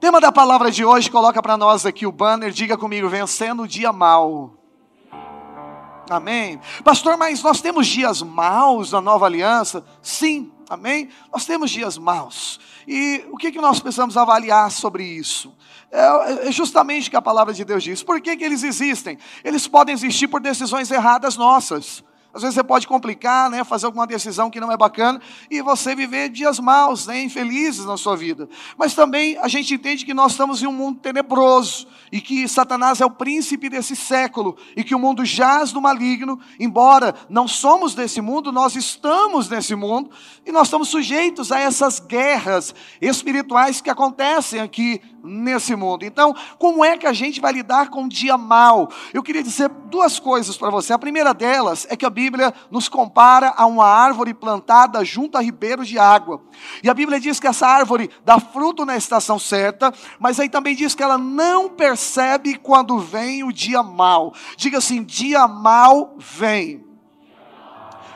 Tema da palavra de hoje, coloca para nós aqui o banner, diga comigo, vencendo o dia mal. Amém. Pastor, mas nós temos dias maus na nova aliança? Sim, amém. Nós temos dias maus. E o que, que nós precisamos avaliar sobre isso? É, é justamente o que a palavra de Deus diz. Por que, que eles existem? Eles podem existir por decisões erradas nossas. Às vezes você pode complicar, né, fazer alguma decisão que não é bacana e você viver dias maus, né, infelizes na sua vida. Mas também a gente entende que nós estamos em um mundo tenebroso e que Satanás é o príncipe desse século e que o mundo jaz do maligno, embora não somos desse mundo, nós estamos nesse mundo e nós estamos sujeitos a essas guerras espirituais que acontecem aqui nesse mundo. Então, como é que a gente vai lidar com o dia mal? Eu queria dizer duas coisas para você. A primeira delas é que a Bíblia nos compara a uma árvore plantada junto a ribeiros de água. E a Bíblia diz que essa árvore dá fruto na estação certa, mas aí também diz que ela não percebe quando vem o dia mal. Diga assim: dia mal vem.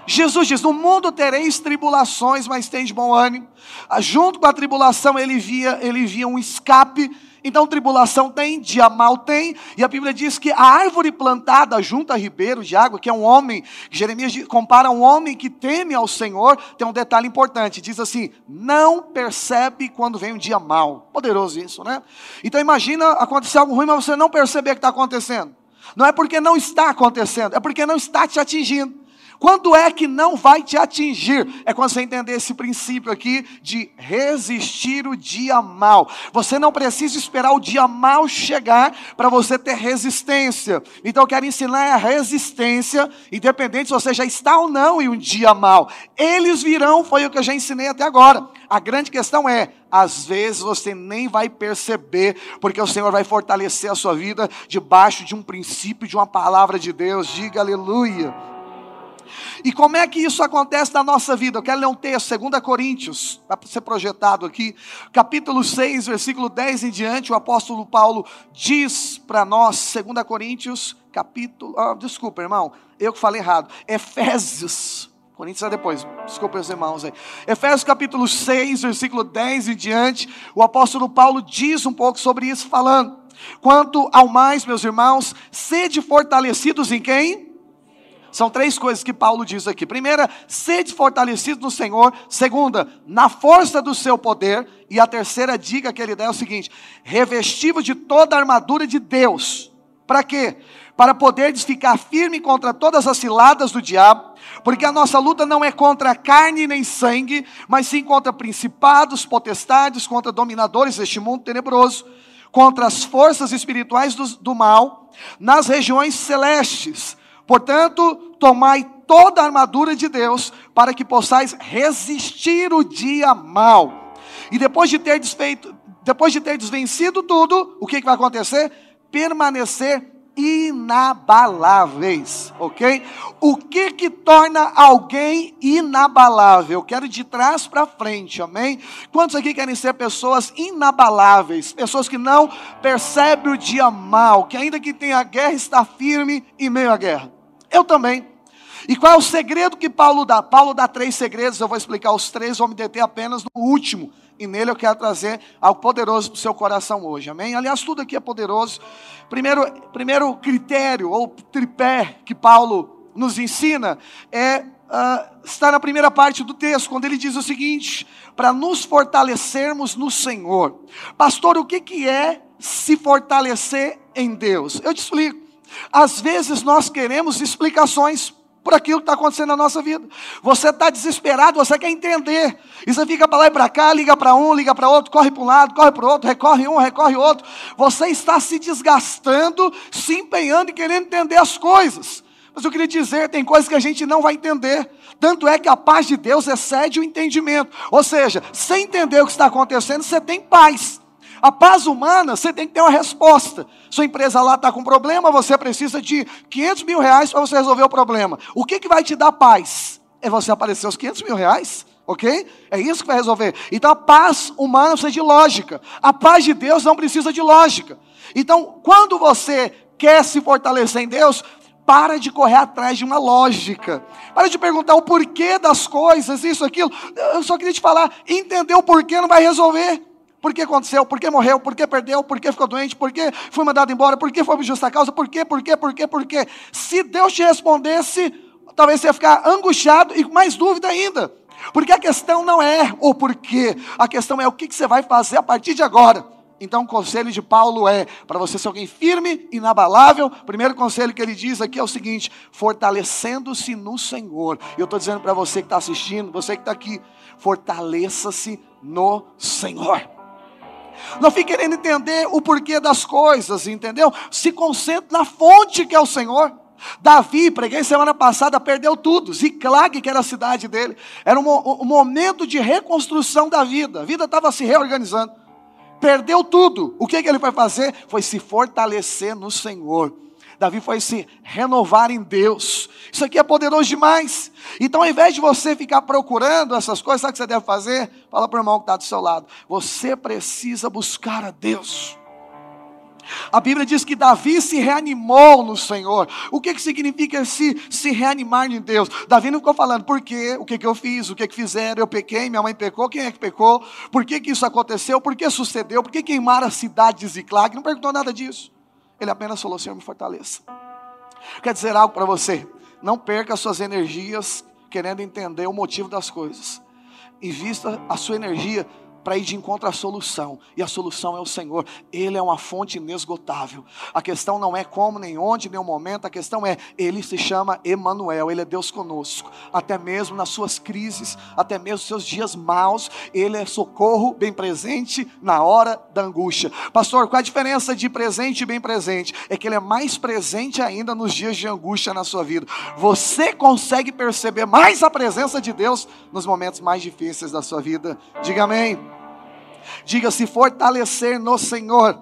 Jesus diz: No mundo tereis tribulações, mas tem de bom ânimo. Ah, junto com a tribulação, ele via, ele via um escape. Então, tribulação tem, dia mal tem, e a Bíblia diz que a árvore plantada junto a ribeiro de água, que é um homem, Jeremias compara um homem que teme ao Senhor, tem um detalhe importante: diz assim, não percebe quando vem um dia mal. Poderoso isso, né? Então, imagina acontecer algo ruim, mas você não perceber que está acontecendo. Não é porque não está acontecendo, é porque não está te atingindo. Quando é que não vai te atingir? É quando você entender esse princípio aqui de resistir o dia mal. Você não precisa esperar o dia mal chegar para você ter resistência. Então eu quero ensinar a resistência, independente se você já está ou não em um dia mal. Eles virão, foi o que eu já ensinei até agora. A grande questão é, às vezes você nem vai perceber, porque o Senhor vai fortalecer a sua vida debaixo de um princípio, de uma palavra de Deus. Diga aleluia. E como é que isso acontece na nossa vida? Eu quero ler um texto, 2 Coríntios, para ser projetado aqui, capítulo 6, versículo 10 em diante, o apóstolo Paulo diz para nós, 2 Coríntios, capítulo. Ah, desculpa, irmão, eu que falei errado. Efésios. Coríntios é depois, desculpa os irmãos aí. Efésios capítulo 6, versículo 10 em diante, o apóstolo Paulo diz um pouco sobre isso, falando: Quanto ao mais, meus irmãos, sede fortalecidos em quem? São três coisas que Paulo diz aqui. Primeira, sede fortalecido no Senhor. Segunda, na força do seu poder. E a terceira dica que ele dá é o seguinte: revestivo de toda a armadura de Deus. Para quê? Para poder ficar firme contra todas as ciladas do diabo, porque a nossa luta não é contra carne nem sangue, mas sim contra principados, potestades, contra dominadores deste mundo tenebroso, contra as forças espirituais do, do mal, nas regiões celestes. Portanto, tomai toda a armadura de Deus, para que possais resistir o dia mal. E depois de ter desfeito, depois de ter desvencido tudo, o que, que vai acontecer? Permanecer inabaláveis, ok? O que que torna alguém inabalável? Quero de trás para frente, amém? Quantos aqui querem ser pessoas inabaláveis? Pessoas que não percebem o dia mal, que ainda que tenha guerra, está firme em meio à guerra. Eu também. E qual é o segredo que Paulo dá? Paulo dá três segredos, eu vou explicar os três, vou me deter apenas no último. E nele eu quero trazer algo poderoso para o seu coração hoje, amém? Aliás, tudo aqui é poderoso. Primeiro, primeiro critério, ou tripé, que Paulo nos ensina é uh, está na primeira parte do texto, quando ele diz o seguinte: para nos fortalecermos no Senhor. Pastor, o que, que é se fortalecer em Deus? Eu te explico. Às vezes nós queremos explicações por aquilo que está acontecendo na nossa vida. Você está desesperado, você quer entender. E você fica para lá e para cá, liga para um, liga para outro, corre para um lado, corre para o outro, recorre um, recorre outro. Você está se desgastando, se empenhando e querendo entender as coisas. Mas eu queria dizer, tem coisas que a gente não vai entender. Tanto é que a paz de Deus excede o entendimento. Ou seja, sem entender o que está acontecendo, você tem paz. A paz humana, você tem que ter uma resposta. Sua empresa lá está com problema, você precisa de 500 mil reais para você resolver o problema. O que, que vai te dar paz? É você aparecer os 500 mil reais? Ok? É isso que vai resolver. Então a paz humana precisa de lógica. A paz de Deus não precisa de lógica. Então, quando você quer se fortalecer em Deus, para de correr atrás de uma lógica. Para de perguntar o porquê das coisas, isso, aquilo. Eu só queria te falar, entender o porquê não vai resolver. Por que aconteceu? Por que morreu? Por que perdeu? Por que ficou doente? Por que foi mandado embora? Por que foi por justa causa? Por quê? Por quê? Por quê? Por quê? Se Deus te respondesse, talvez você ia ficar angustiado e com mais dúvida ainda. Porque a questão não é o porquê, a questão é o que você vai fazer a partir de agora. Então, o conselho de Paulo é: para você ser alguém firme, inabalável, o primeiro conselho que ele diz aqui é o seguinte: fortalecendo-se no Senhor. Eu estou dizendo para você que está assistindo, você que está aqui, fortaleça-se no Senhor. Não fique querendo entender o porquê das coisas, entendeu? Se concentre na fonte que é o Senhor. Davi, preguei semana passada, perdeu tudo. Ziclag, que era a cidade dele, era um, um momento de reconstrução da vida. A vida estava se reorganizando. Perdeu tudo. O que, que ele foi fazer? Foi se fortalecer no Senhor. Davi foi se renovar em Deus. Isso aqui é poderoso demais. Então, ao invés de você ficar procurando essas coisas, sabe o que você deve fazer? Fala para o irmão que está do seu lado. Você precisa buscar a Deus. A Bíblia diz que Davi se reanimou no Senhor. O que, que significa se, se reanimar em Deus? Davi não ficou falando, por quê? O que, que eu fiz? O que, que fizeram? Eu pequei, minha mãe pecou, quem é que pecou? Por que, que isso aconteceu? Por que sucedeu? Por que queimaram a cidade de Ziclag? Não perguntou nada disso. Ele apenas falou: Senhor, me fortaleça. Quer dizer algo para você? Não perca suas energias querendo entender o motivo das coisas. Invista a sua energia para ir de encontro à solução. E a solução é o Senhor. Ele é uma fonte inesgotável. A questão não é como, nem onde, nem o momento. A questão é, Ele se chama Emanuel. Ele é Deus conosco. Até mesmo nas suas crises, até mesmo nos seus dias maus, Ele é socorro bem presente na hora da angústia. Pastor, qual a diferença de presente e bem presente? É que Ele é mais presente ainda nos dias de angústia na sua vida. Você consegue perceber mais a presença de Deus nos momentos mais difíceis da sua vida. Diga amém. Diga se fortalecer no Senhor.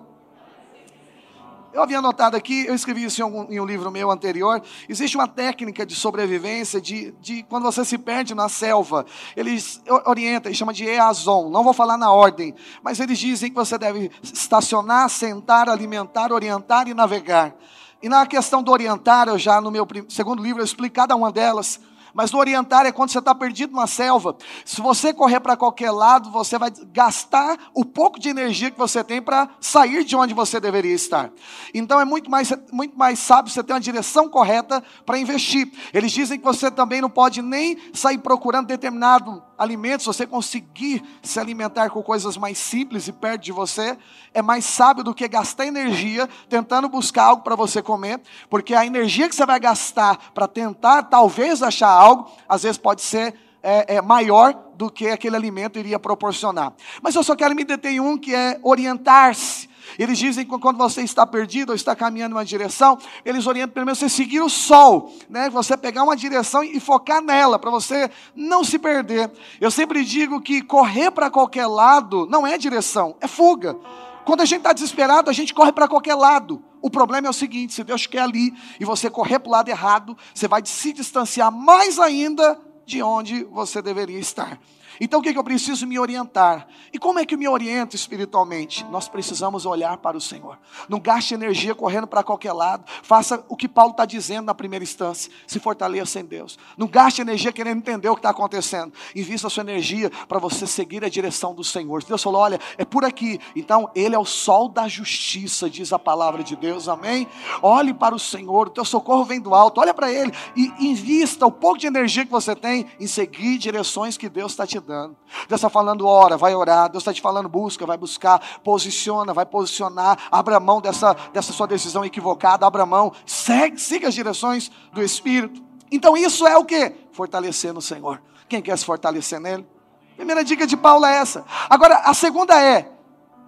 Eu havia notado aqui, eu escrevi isso em, em, um livro meu anterior. Existe uma técnica de sobrevivência de, de quando você se perde na selva. Eles orientam e chama de EASON. Não vou falar na ordem, mas eles dizem que você deve estacionar, sentar, alimentar, orientar e navegar. E na questão do orientar, eu já no meu segundo livro eu explico cada uma delas. Mas no orientar é quando você está perdido na selva. Se você correr para qualquer lado, você vai gastar o pouco de energia que você tem para sair de onde você deveria estar. Então é muito mais, muito mais sábio você ter uma direção correta para investir. Eles dizem que você também não pode nem sair procurando determinado alimento. Se você conseguir se alimentar com coisas mais simples e perto de você, é mais sábio do que gastar energia tentando buscar algo para você comer, porque a energia que você vai gastar para tentar talvez achar algo, às vezes pode ser é, é, maior do que aquele alimento iria proporcionar. Mas eu só quero me deter em um que é orientar-se. Eles dizem que quando você está perdido ou está caminhando em uma direção, eles orientam pelo menos você seguir o sol, né? Você pegar uma direção e focar nela, para você não se perder. Eu sempre digo que correr para qualquer lado não é direção, é fuga. Quando a gente está desesperado, a gente corre para qualquer lado. O problema é o seguinte: se Deus quer ali e você correr para o lado errado, você vai se distanciar mais ainda de onde você deveria estar. Então o que, que eu preciso me orientar? E como é que eu me oriento espiritualmente? Nós precisamos olhar para o Senhor. Não gaste energia correndo para qualquer lado. Faça o que Paulo está dizendo na primeira instância. Se fortaleça em Deus. Não gaste energia querendo entender o que está acontecendo. Invista a sua energia para você seguir a direção do Senhor. Deus falou: olha, é por aqui. Então, Ele é o sol da justiça, diz a palavra de Deus. Amém? Olhe para o Senhor, o teu socorro vem do alto. Olha para Ele e invista o pouco de energia que você tem em seguir direções que Deus está te dando. Deus está falando, ora, vai orar. Deus está te falando, busca, vai buscar. Posiciona, vai posicionar. Abra mão dessa, dessa sua decisão equivocada. Abra mão. Segue, siga as direções do Espírito. Então isso é o que? Fortalecer no Senhor. Quem quer se fortalecer nele? Primeira dica de Paulo é essa. Agora, a segunda é,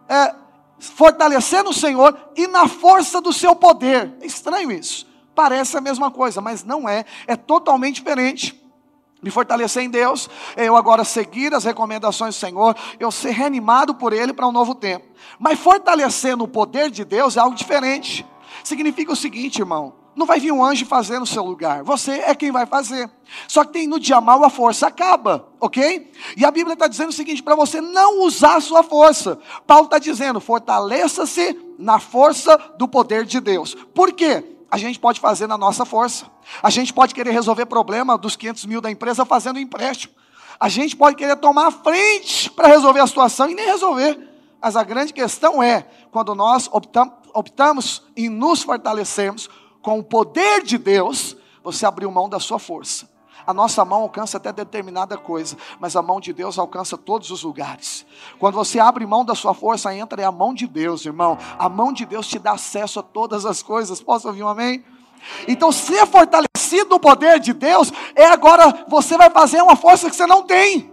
é fortalecer no Senhor e na força do seu poder. É estranho isso. Parece a mesma coisa, mas não é. É totalmente diferente me fortalecer em Deus, eu agora seguir as recomendações do Senhor, eu ser reanimado por Ele para um novo tempo. Mas fortalecer no poder de Deus é algo diferente. Significa o seguinte, irmão: não vai vir um anjo fazer no seu lugar, você é quem vai fazer. Só que tem no dia mal a força acaba, ok? E a Bíblia está dizendo o seguinte: para você não usar a sua força. Paulo está dizendo: fortaleça-se na força do poder de Deus. Por quê? A gente pode fazer na nossa força. A gente pode querer resolver problema dos 500 mil da empresa fazendo empréstimo. A gente pode querer tomar a frente para resolver a situação e nem resolver. Mas a grande questão é quando nós optamos em nos fortalecermos com o poder de Deus, você abriu mão da sua força. A nossa mão alcança até determinada coisa, mas a mão de Deus alcança todos os lugares. Quando você abre mão da sua força, entra a mão de Deus, irmão. A mão de Deus te dá acesso a todas as coisas. Posso ouvir um amém? Então, ser fortalecido no poder de Deus é agora você vai fazer uma força que você não tem.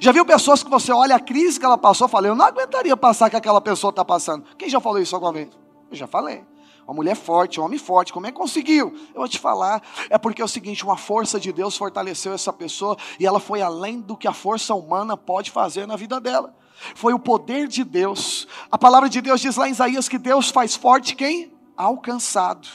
Já viu pessoas que você olha a crise que ela passou, fala, eu não aguentaria passar que aquela pessoa está passando. Quem já falou isso alguma vez? Eu já falei. Uma mulher forte, um homem forte, como é que conseguiu? Eu vou te falar, é porque é o seguinte: uma força de Deus fortaleceu essa pessoa e ela foi além do que a força humana pode fazer na vida dela. Foi o poder de Deus. A palavra de Deus diz lá em Isaías que Deus faz forte quem? Alcançado.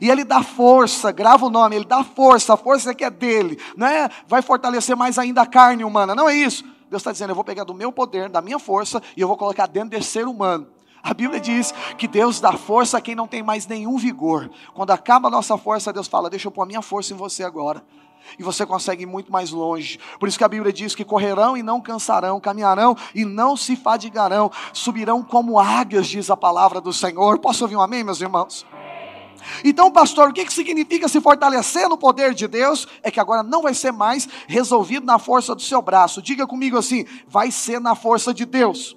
E ele dá força, grava o nome, ele dá força, a força que é dele, não é? Vai fortalecer mais ainda a carne humana, não é isso. Deus está dizendo: eu vou pegar do meu poder, da minha força, e eu vou colocar dentro desse ser humano. A Bíblia diz que Deus dá força a quem não tem mais nenhum vigor. Quando acaba a nossa força, Deus fala: Deixa eu pôr a minha força em você agora. E você consegue ir muito mais longe. Por isso que a Bíblia diz que correrão e não cansarão, caminharão e não se fadigarão, subirão como águias, diz a palavra do Senhor. Posso ouvir um amém, meus irmãos? Então, pastor, o que significa se fortalecer no poder de Deus? É que agora não vai ser mais resolvido na força do seu braço. Diga comigo assim: vai ser na força de Deus.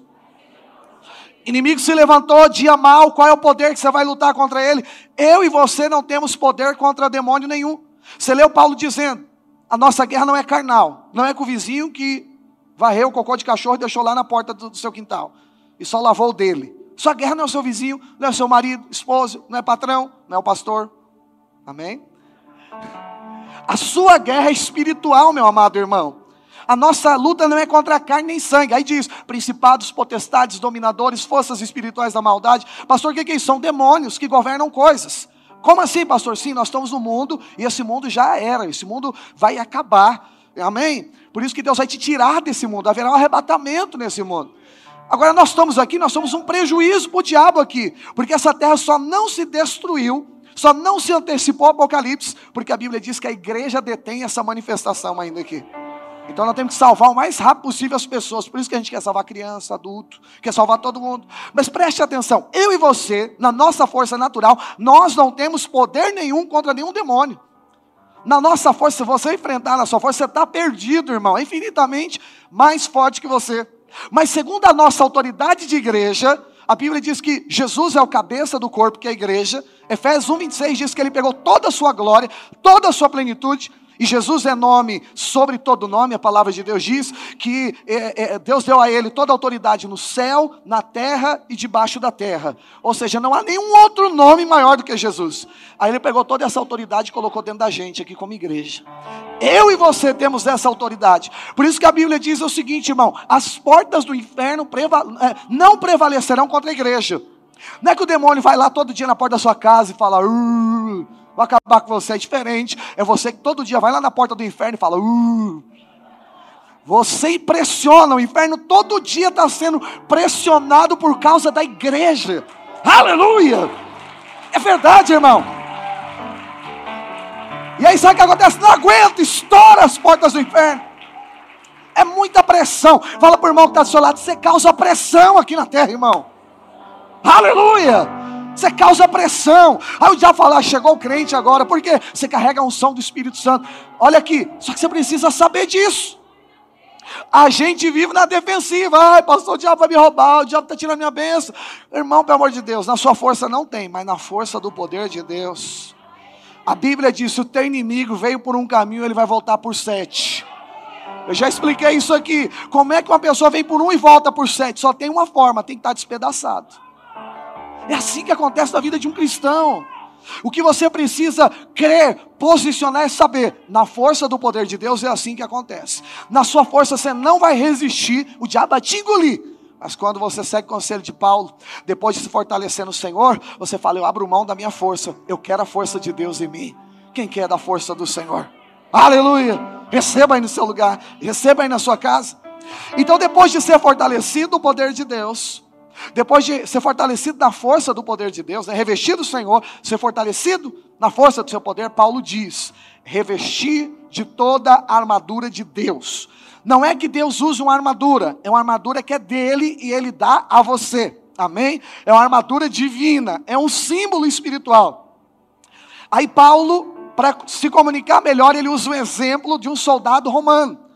Inimigo se levantou, dia mal, qual é o poder que você vai lutar contra ele? Eu e você não temos poder contra demônio nenhum. Você leu Paulo dizendo: a nossa guerra não é carnal, não é com o vizinho que varreu o cocô de cachorro e deixou lá na porta do, seu quintal e só lavou o dele. Sua guerra não é o seu vizinho, não é o seu marido, esposo, não é patrão, não é o pastor. Amém? A sua guerra é espiritual, meu amado irmão. A nossa luta não é contra a carne nem sangue. Aí diz: principados, potestades, dominadores, forças espirituais da maldade. Pastor, o que é isso? São demônios que governam coisas. Como assim, pastor? Sim, nós estamos no mundo e esse mundo já era, esse mundo vai acabar. Amém? Por isso que Deus vai te tirar desse mundo, haverá um arrebatamento nesse mundo. Agora nós estamos aqui, nós somos um prejuízo para o diabo aqui, porque essa terra só não se destruiu, só não se antecipou ao Apocalipse, porque a Bíblia diz que a igreja detém essa manifestação ainda aqui. Então nós temos que salvar o mais rápido possível as pessoas. Por isso que a gente quer salvar criança, adulto, quer salvar todo mundo. Mas preste atenção, eu e você, na nossa força natural, nós não temos poder nenhum contra nenhum demônio. Na nossa força, se você enfrentar na sua força, você está perdido, irmão. É infinitamente mais forte que você. Mas segundo a nossa autoridade de igreja, a Bíblia diz que Jesus é o cabeça do corpo, que é a igreja. Efésios 1, 26 diz que ele pegou toda a sua glória, toda a sua plenitude e Jesus é nome sobre todo nome, a palavra de Deus diz que é, é, Deus deu a ele toda a autoridade no céu, na terra e debaixo da terra. Ou seja, não há nenhum outro nome maior do que Jesus. Aí ele pegou toda essa autoridade e colocou dentro da gente aqui como igreja. Eu e você temos essa autoridade. Por isso que a Bíblia diz o seguinte, irmão: as portas do inferno é, não prevalecerão contra a igreja. Não é que o demônio vai lá todo dia na porta da sua casa e fala vai acabar com você. É diferente. É você que todo dia vai lá na porta do inferno e fala: uh, Você impressiona. O inferno todo dia está sendo pressionado por causa da igreja. Aleluia! É verdade, irmão. E aí sabe o que acontece? Não aguenta, estoura as portas do inferno. É muita pressão. Fala para o irmão que está do seu lado, você causa pressão aqui na terra, irmão. Aleluia! Você causa pressão. Aí o diabo fala, ah, chegou o crente agora, porque você carrega a unção do Espírito Santo. Olha aqui, só que você precisa saber disso. A gente vive na defensiva. Ai, pastor, o diabo vai me roubar, o diabo está tirando minha bênção. Irmão, pelo amor de Deus, na sua força não tem, mas na força do poder de Deus. A Bíblia diz: se o teu inimigo veio por um caminho, ele vai voltar por sete. Eu já expliquei isso aqui. Como é que uma pessoa vem por um e volta por sete? Só tem uma forma, tem que estar despedaçado. É assim que acontece na vida de um cristão. O que você precisa crer, posicionar e saber, na força do poder de Deus é assim que acontece. Na sua força você não vai resistir, o diabo vai te engolir. Mas quando você segue o conselho de Paulo, depois de se fortalecer no Senhor, você fala: Eu abro mão da minha força, eu quero a força de Deus em mim. Quem quer da força do Senhor? Aleluia! Receba aí no seu lugar, receba aí na sua casa. Então, depois de ser fortalecido o poder de Deus, depois de ser fortalecido na força do poder de Deus, né, revestido do Senhor, ser fortalecido na força do seu poder, Paulo diz: revestir de toda a armadura de Deus. Não é que Deus use uma armadura, é uma armadura que é dele e ele dá a você. Amém? É uma armadura divina, é um símbolo espiritual. Aí Paulo, para se comunicar melhor, ele usa o exemplo de um soldado romano.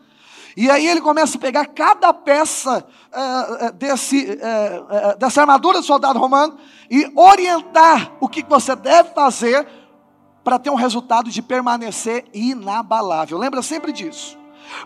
E aí ele começa a pegar cada peça uh, desse, uh, uh, dessa armadura do soldado romano e orientar o que você deve fazer para ter um resultado de permanecer inabalável. Lembra sempre disso.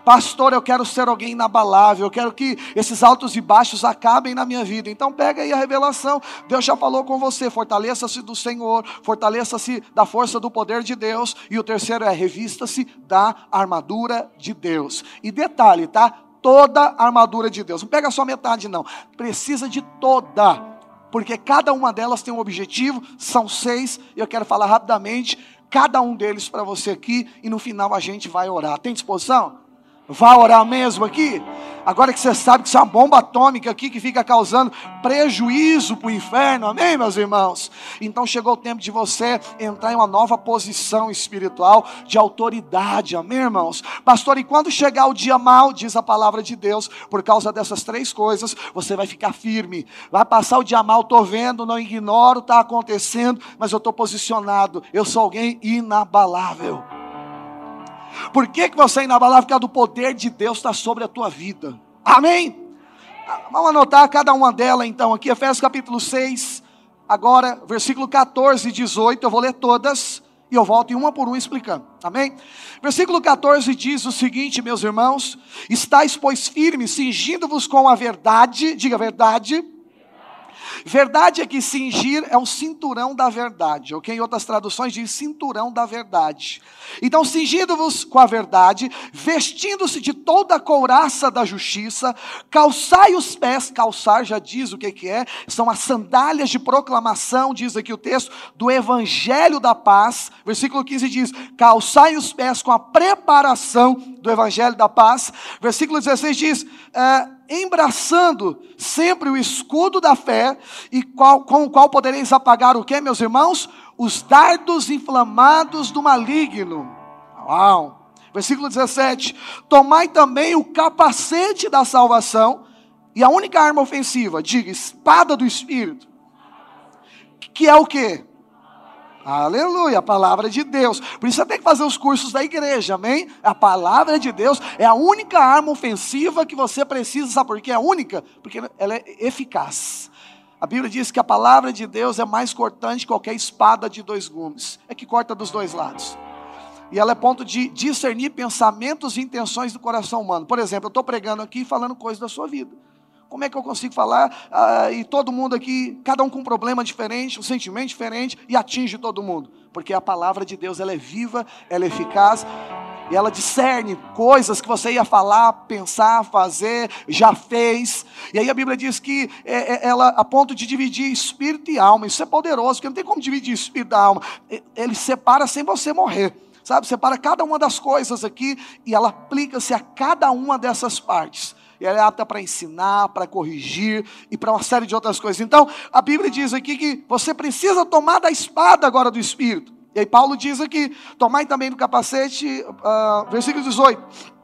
Pastor, eu quero ser alguém inabalável, eu quero que esses altos e baixos acabem na minha vida. Então pega aí a revelação. Deus já falou com você, fortaleça-se do Senhor, fortaleça-se da força do poder de Deus. E o terceiro é revista-se da armadura de Deus. E detalhe, tá? Toda a armadura de Deus. Não pega só metade não. Precisa de toda porque cada uma delas tem um objetivo, são seis, e eu quero falar rapidamente cada um deles para você aqui, e no final a gente vai orar. Tem disposição? Vai orar mesmo aqui? Agora que você sabe que isso é uma bomba atômica aqui que fica causando prejuízo para o inferno, amém, meus irmãos? Então chegou o tempo de você entrar em uma nova posição espiritual de autoridade, amém, irmãos? Pastor, e quando chegar o dia mal, diz a palavra de Deus, por causa dessas três coisas, você vai ficar firme. Vai passar o dia mal, estou vendo, não ignoro, está acontecendo, mas eu estou posicionado, eu sou alguém inabalável. Por que, que você é inabalável? Porque do poder de Deus está sobre a tua vida. Amém? Vamos anotar cada uma delas então aqui, Efésios capítulo 6, agora, versículo 14 e 18, eu vou ler todas e eu volto em uma por uma explicando. Amém? Versículo 14 diz o seguinte, meus irmãos: Estais, pois, firmes, cingindo-vos com a verdade, diga a verdade Verdade é que cingir é um cinturão da verdade, ok? Em outras traduções diz cinturão da verdade. Então, cingindo-vos com a verdade, vestindo-se de toda a couraça da justiça, calçai os pés, calçar já diz o que, é, são as sandálias de proclamação, diz aqui o texto, do evangelho da paz. Versículo 15 diz: calçai os pés com a preparação do evangelho da paz. Versículo 16 diz: é, embraçando sempre o escudo da fé, e qual, com o qual podereis apagar o que, meus irmãos? Os dardos inflamados do maligno. Uau! Versículo 17: Tomai também o capacete da salvação, e a única arma ofensiva, diga, espada do Espírito, que é o que? Aleluia, a palavra de Deus. Por isso você tem que fazer os cursos da igreja, amém? A palavra de Deus é a única arma ofensiva que você precisa, sabe por quê? É única? Porque ela é eficaz. A Bíblia diz que a palavra de Deus é mais cortante que qualquer espada de dois gumes. É que corta dos dois lados. E ela é ponto de discernir pensamentos e intenções do coração humano. Por exemplo, eu estou pregando aqui falando coisas da sua vida. Como é que eu consigo falar ah, e todo mundo aqui, cada um com um problema diferente, um sentimento diferente e atinge todo mundo? Porque a palavra de Deus ela é viva, ela é eficaz e ela discerne coisas que você ia falar, pensar, fazer, já fez. E aí a Bíblia diz que é, é, ela a ponto de dividir espírito e alma. Isso é poderoso, porque não tem como dividir espírito da alma. Ele separa sem você morrer. Sabe, separa cada uma das coisas aqui e ela aplica-se a cada uma dessas partes e ela é apta para ensinar, para corrigir e para uma série de outras coisas. Então, a Bíblia diz aqui que você precisa tomar da espada agora do Espírito. E aí Paulo diz aqui, tomai também do capacete, uh, versículo 18.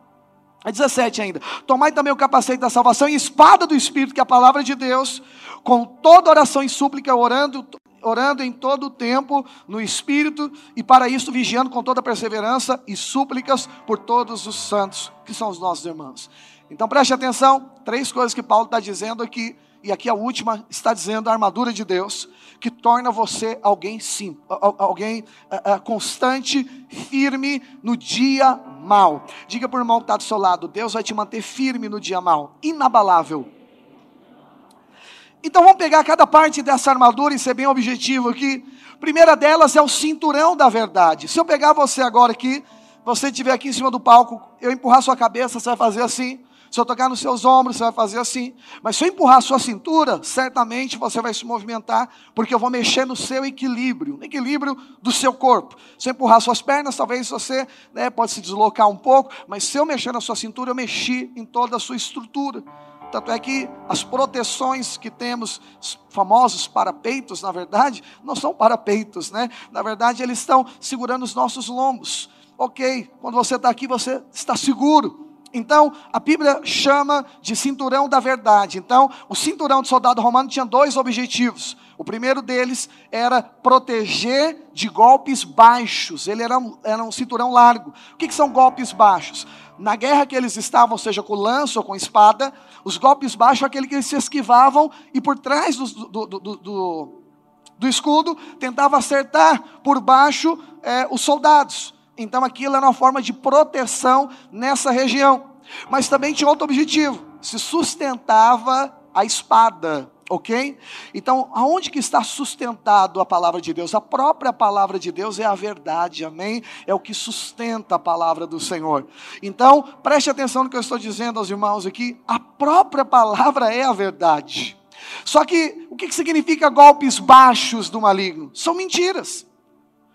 É 17 ainda. Tomai também o capacete da salvação e espada do Espírito, que é a palavra de Deus, com toda oração e súplica, orando, orando em todo o tempo no Espírito, e para isso vigiando com toda perseverança e súplicas por todos os santos, que são os nossos irmãos. Então preste atenção, três coisas que Paulo está dizendo aqui, e aqui a última está dizendo a armadura de Deus, que torna você alguém sim, alguém uh, uh, constante, firme no dia mal. Diga para o irmão que está do seu lado, Deus vai te manter firme no dia mal, inabalável. Então vamos pegar cada parte dessa armadura e ser bem objetivo aqui. primeira delas é o cinturão da verdade. Se eu pegar você agora aqui, você estiver aqui em cima do palco, eu empurrar sua cabeça, você vai fazer assim. Se eu tocar nos seus ombros, você vai fazer assim. Mas se eu empurrar a sua cintura, certamente você vai se movimentar, porque eu vou mexer no seu equilíbrio, no equilíbrio do seu corpo. Se eu empurrar suas pernas, talvez você né, pode se deslocar um pouco, mas se eu mexer na sua cintura, eu mexi em toda a sua estrutura. Tanto é que as proteções que temos, os famosos parapeitos, na verdade, não são parapeitos, né? Na verdade, eles estão segurando os nossos lombos. Ok, quando você está aqui, você está seguro Então, a Bíblia chama de cinturão da verdade. Então, o cinturão do soldado romano tinha dois objetivos. O primeiro deles era proteger de golpes baixos. Ele era um, era um cinturão largo. O que, que são golpes baixos? Na guerra que eles estavam, seja com lança ou com espada, os golpes baixos é aquele que eles se esquivavam e por trás do, do, do, do, do escudo tentava acertar por baixo é, os soldados. Então aquilo era uma forma de proteção nessa região. Mas também tinha outro objetivo: se sustentava a espada, ok? Então, aonde que está sustentado a palavra de Deus? A própria palavra de Deus é a verdade, amém? É o que sustenta a palavra do Senhor. Então, preste atenção no que eu estou dizendo aos irmãos aqui: a própria palavra é a verdade. Só que, o que significa golpes baixos do maligno? São mentiras.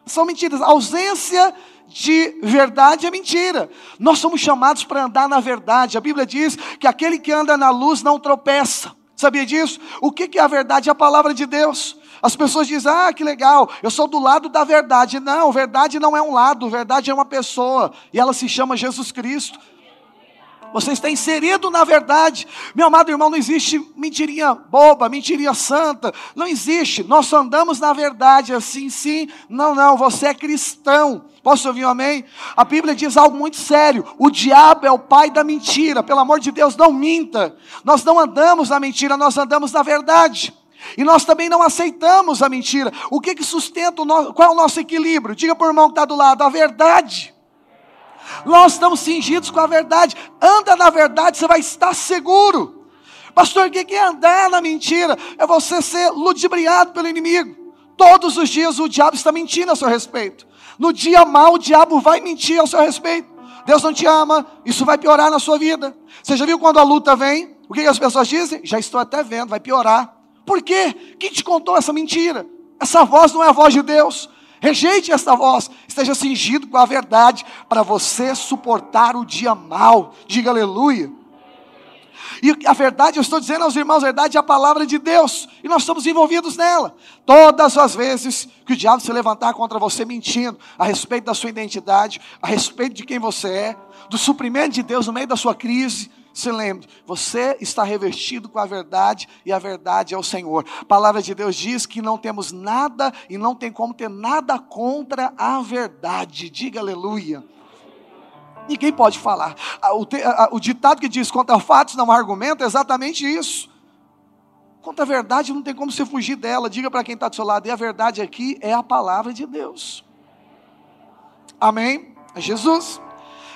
São mentiras. Ausência de verdade é mentira. Nós somos chamados para andar na verdade. A Bíblia diz que aquele que anda na luz não tropeça. Sabia disso? O que é a verdade? É a palavra de Deus. As pessoas dizem, ah, que legal, eu sou do lado da verdade. Não, verdade não é um lado, verdade é uma pessoa. E ela se chama Jesus Cristo. Você está inserido na verdade. Meu amado irmão, não existe mentirinha boba, mentirinha santa. Não existe. Nós andamos na verdade assim, sim. Não, não. Você é cristão. Posso ouvir um amém? A Bíblia diz algo muito sério. O diabo é o pai da mentira. Pelo amor de Deus, não minta. Nós não andamos na mentira, nós andamos na verdade. E nós também não aceitamos a mentira. O que, que sustenta o nosso. Qual é o nosso equilíbrio? Diga para o irmão que está do lado: a verdade. Nós estamos cingidos com a verdade. Anda na verdade, você vai estar seguro. Pastor, o que é andar na mentira? É você ser ludibriado pelo inimigo. Todos os dias o diabo está mentindo a seu respeito. No dia mal, o diabo vai mentir ao seu respeito. Deus não te ama, isso vai piorar na sua vida. Você já viu quando a luta vem? O que as pessoas dizem? Já estou até vendo, vai piorar. Por quê? Quem te contou essa mentira? Essa voz não é a voz de Deus. Rejeite esta voz, esteja cingido com a verdade para você suportar o dia mal. Diga aleluia. E a verdade, eu estou dizendo aos irmãos, a verdade é a palavra de Deus, e nós estamos envolvidos nela. Todas as vezes que o diabo se levantar contra você mentindo a respeito da sua identidade, a respeito de quem você é, do suprimento de Deus no meio da sua crise, se lembre, você está revestido com a verdade e a verdade é o Senhor. A palavra de Deus diz que não temos nada e não tem como ter nada contra a verdade. Diga aleluia. Ninguém pode falar. O, o ditado que diz contra fatos não há argumento é exatamente isso. Contra a verdade não tem como você fugir dela. Diga para quem está do seu lado, e a verdade aqui é a palavra de Deus. Amém? É Jesus.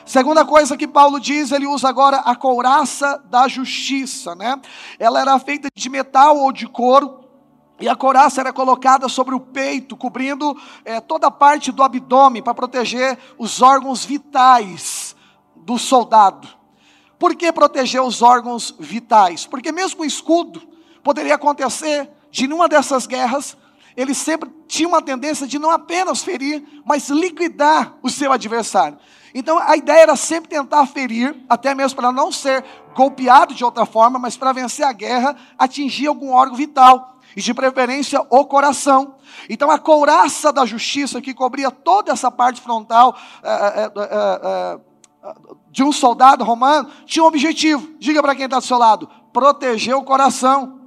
Segunda coisa que Paulo diz, ele usa agora a couraça da justiça, né? Ela era feita de metal ou de couro, e a couraça era colocada sobre o peito, cobrindo é, toda a parte do abdômen, para proteger os órgãos vitais do soldado. Por que proteger os órgãos vitais? Porque mesmo o escudo poderia acontecer de numa dessas guerras, ele sempre tinha uma tendência de não apenas ferir, mas liquidar o seu adversário. Então a ideia era sempre tentar ferir, até mesmo para não ser golpeado de outra forma, mas para vencer a guerra, atingir algum órgão vital, e de preferência o coração. Então a couraça da justiça que cobria toda essa parte frontal é, é, é, de um soldado romano tinha um objetivo. Diga para quem está do seu lado: proteger o coração.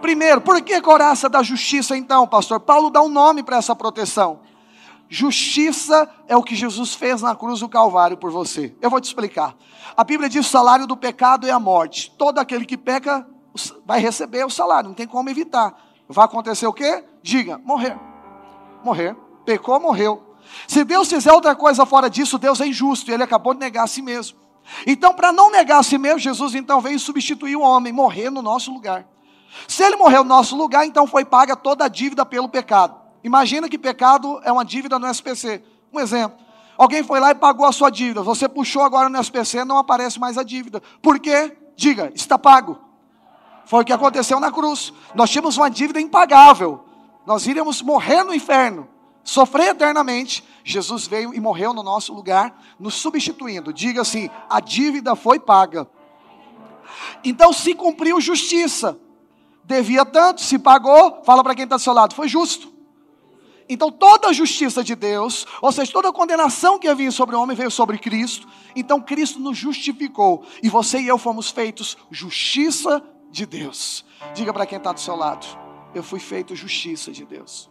Primeiro, por que couraça da justiça então, pastor? Paulo dá um nome para essa proteção. Justiça é o que Jesus fez na cruz do Calvário por você. Eu vou te explicar. A Bíblia diz: o salário do pecado é a morte. Todo aquele que peca vai receber o salário, não tem como evitar. Vai acontecer o quê? Diga: morrer. Morrer. Pecou, morreu. Se Deus fizer outra coisa fora disso, Deus é injusto e ele acabou de negar a si mesmo. Então, para não negar a si mesmo, Jesus então veio substituir o homem, morrer no nosso lugar. Se ele morreu no nosso lugar, então foi paga toda a dívida pelo pecado. Imagina que pecado é uma dívida no SPC. Um exemplo. Alguém foi lá e pagou a sua dívida. Você puxou agora no SPC, não aparece mais a dívida. Por quê? Diga, está pago. Foi o que aconteceu na cruz. Nós tínhamos uma dívida impagável. Nós iríamos morrer no inferno, sofrer eternamente. Jesus veio e morreu no nosso lugar, nos substituindo. Diga assim: a dívida foi paga. Então se cumpriu justiça. Devia tanto, se pagou, fala para quem está do seu lado, foi justo. Então toda a justiça de Deus, ou seja, toda a condenação que havia sobre o homem veio sobre Cristo. Então Cristo nos justificou e você e eu fomos feitos justiça de Deus. Diga para quem está do seu lado: eu fui feito justiça de Deus.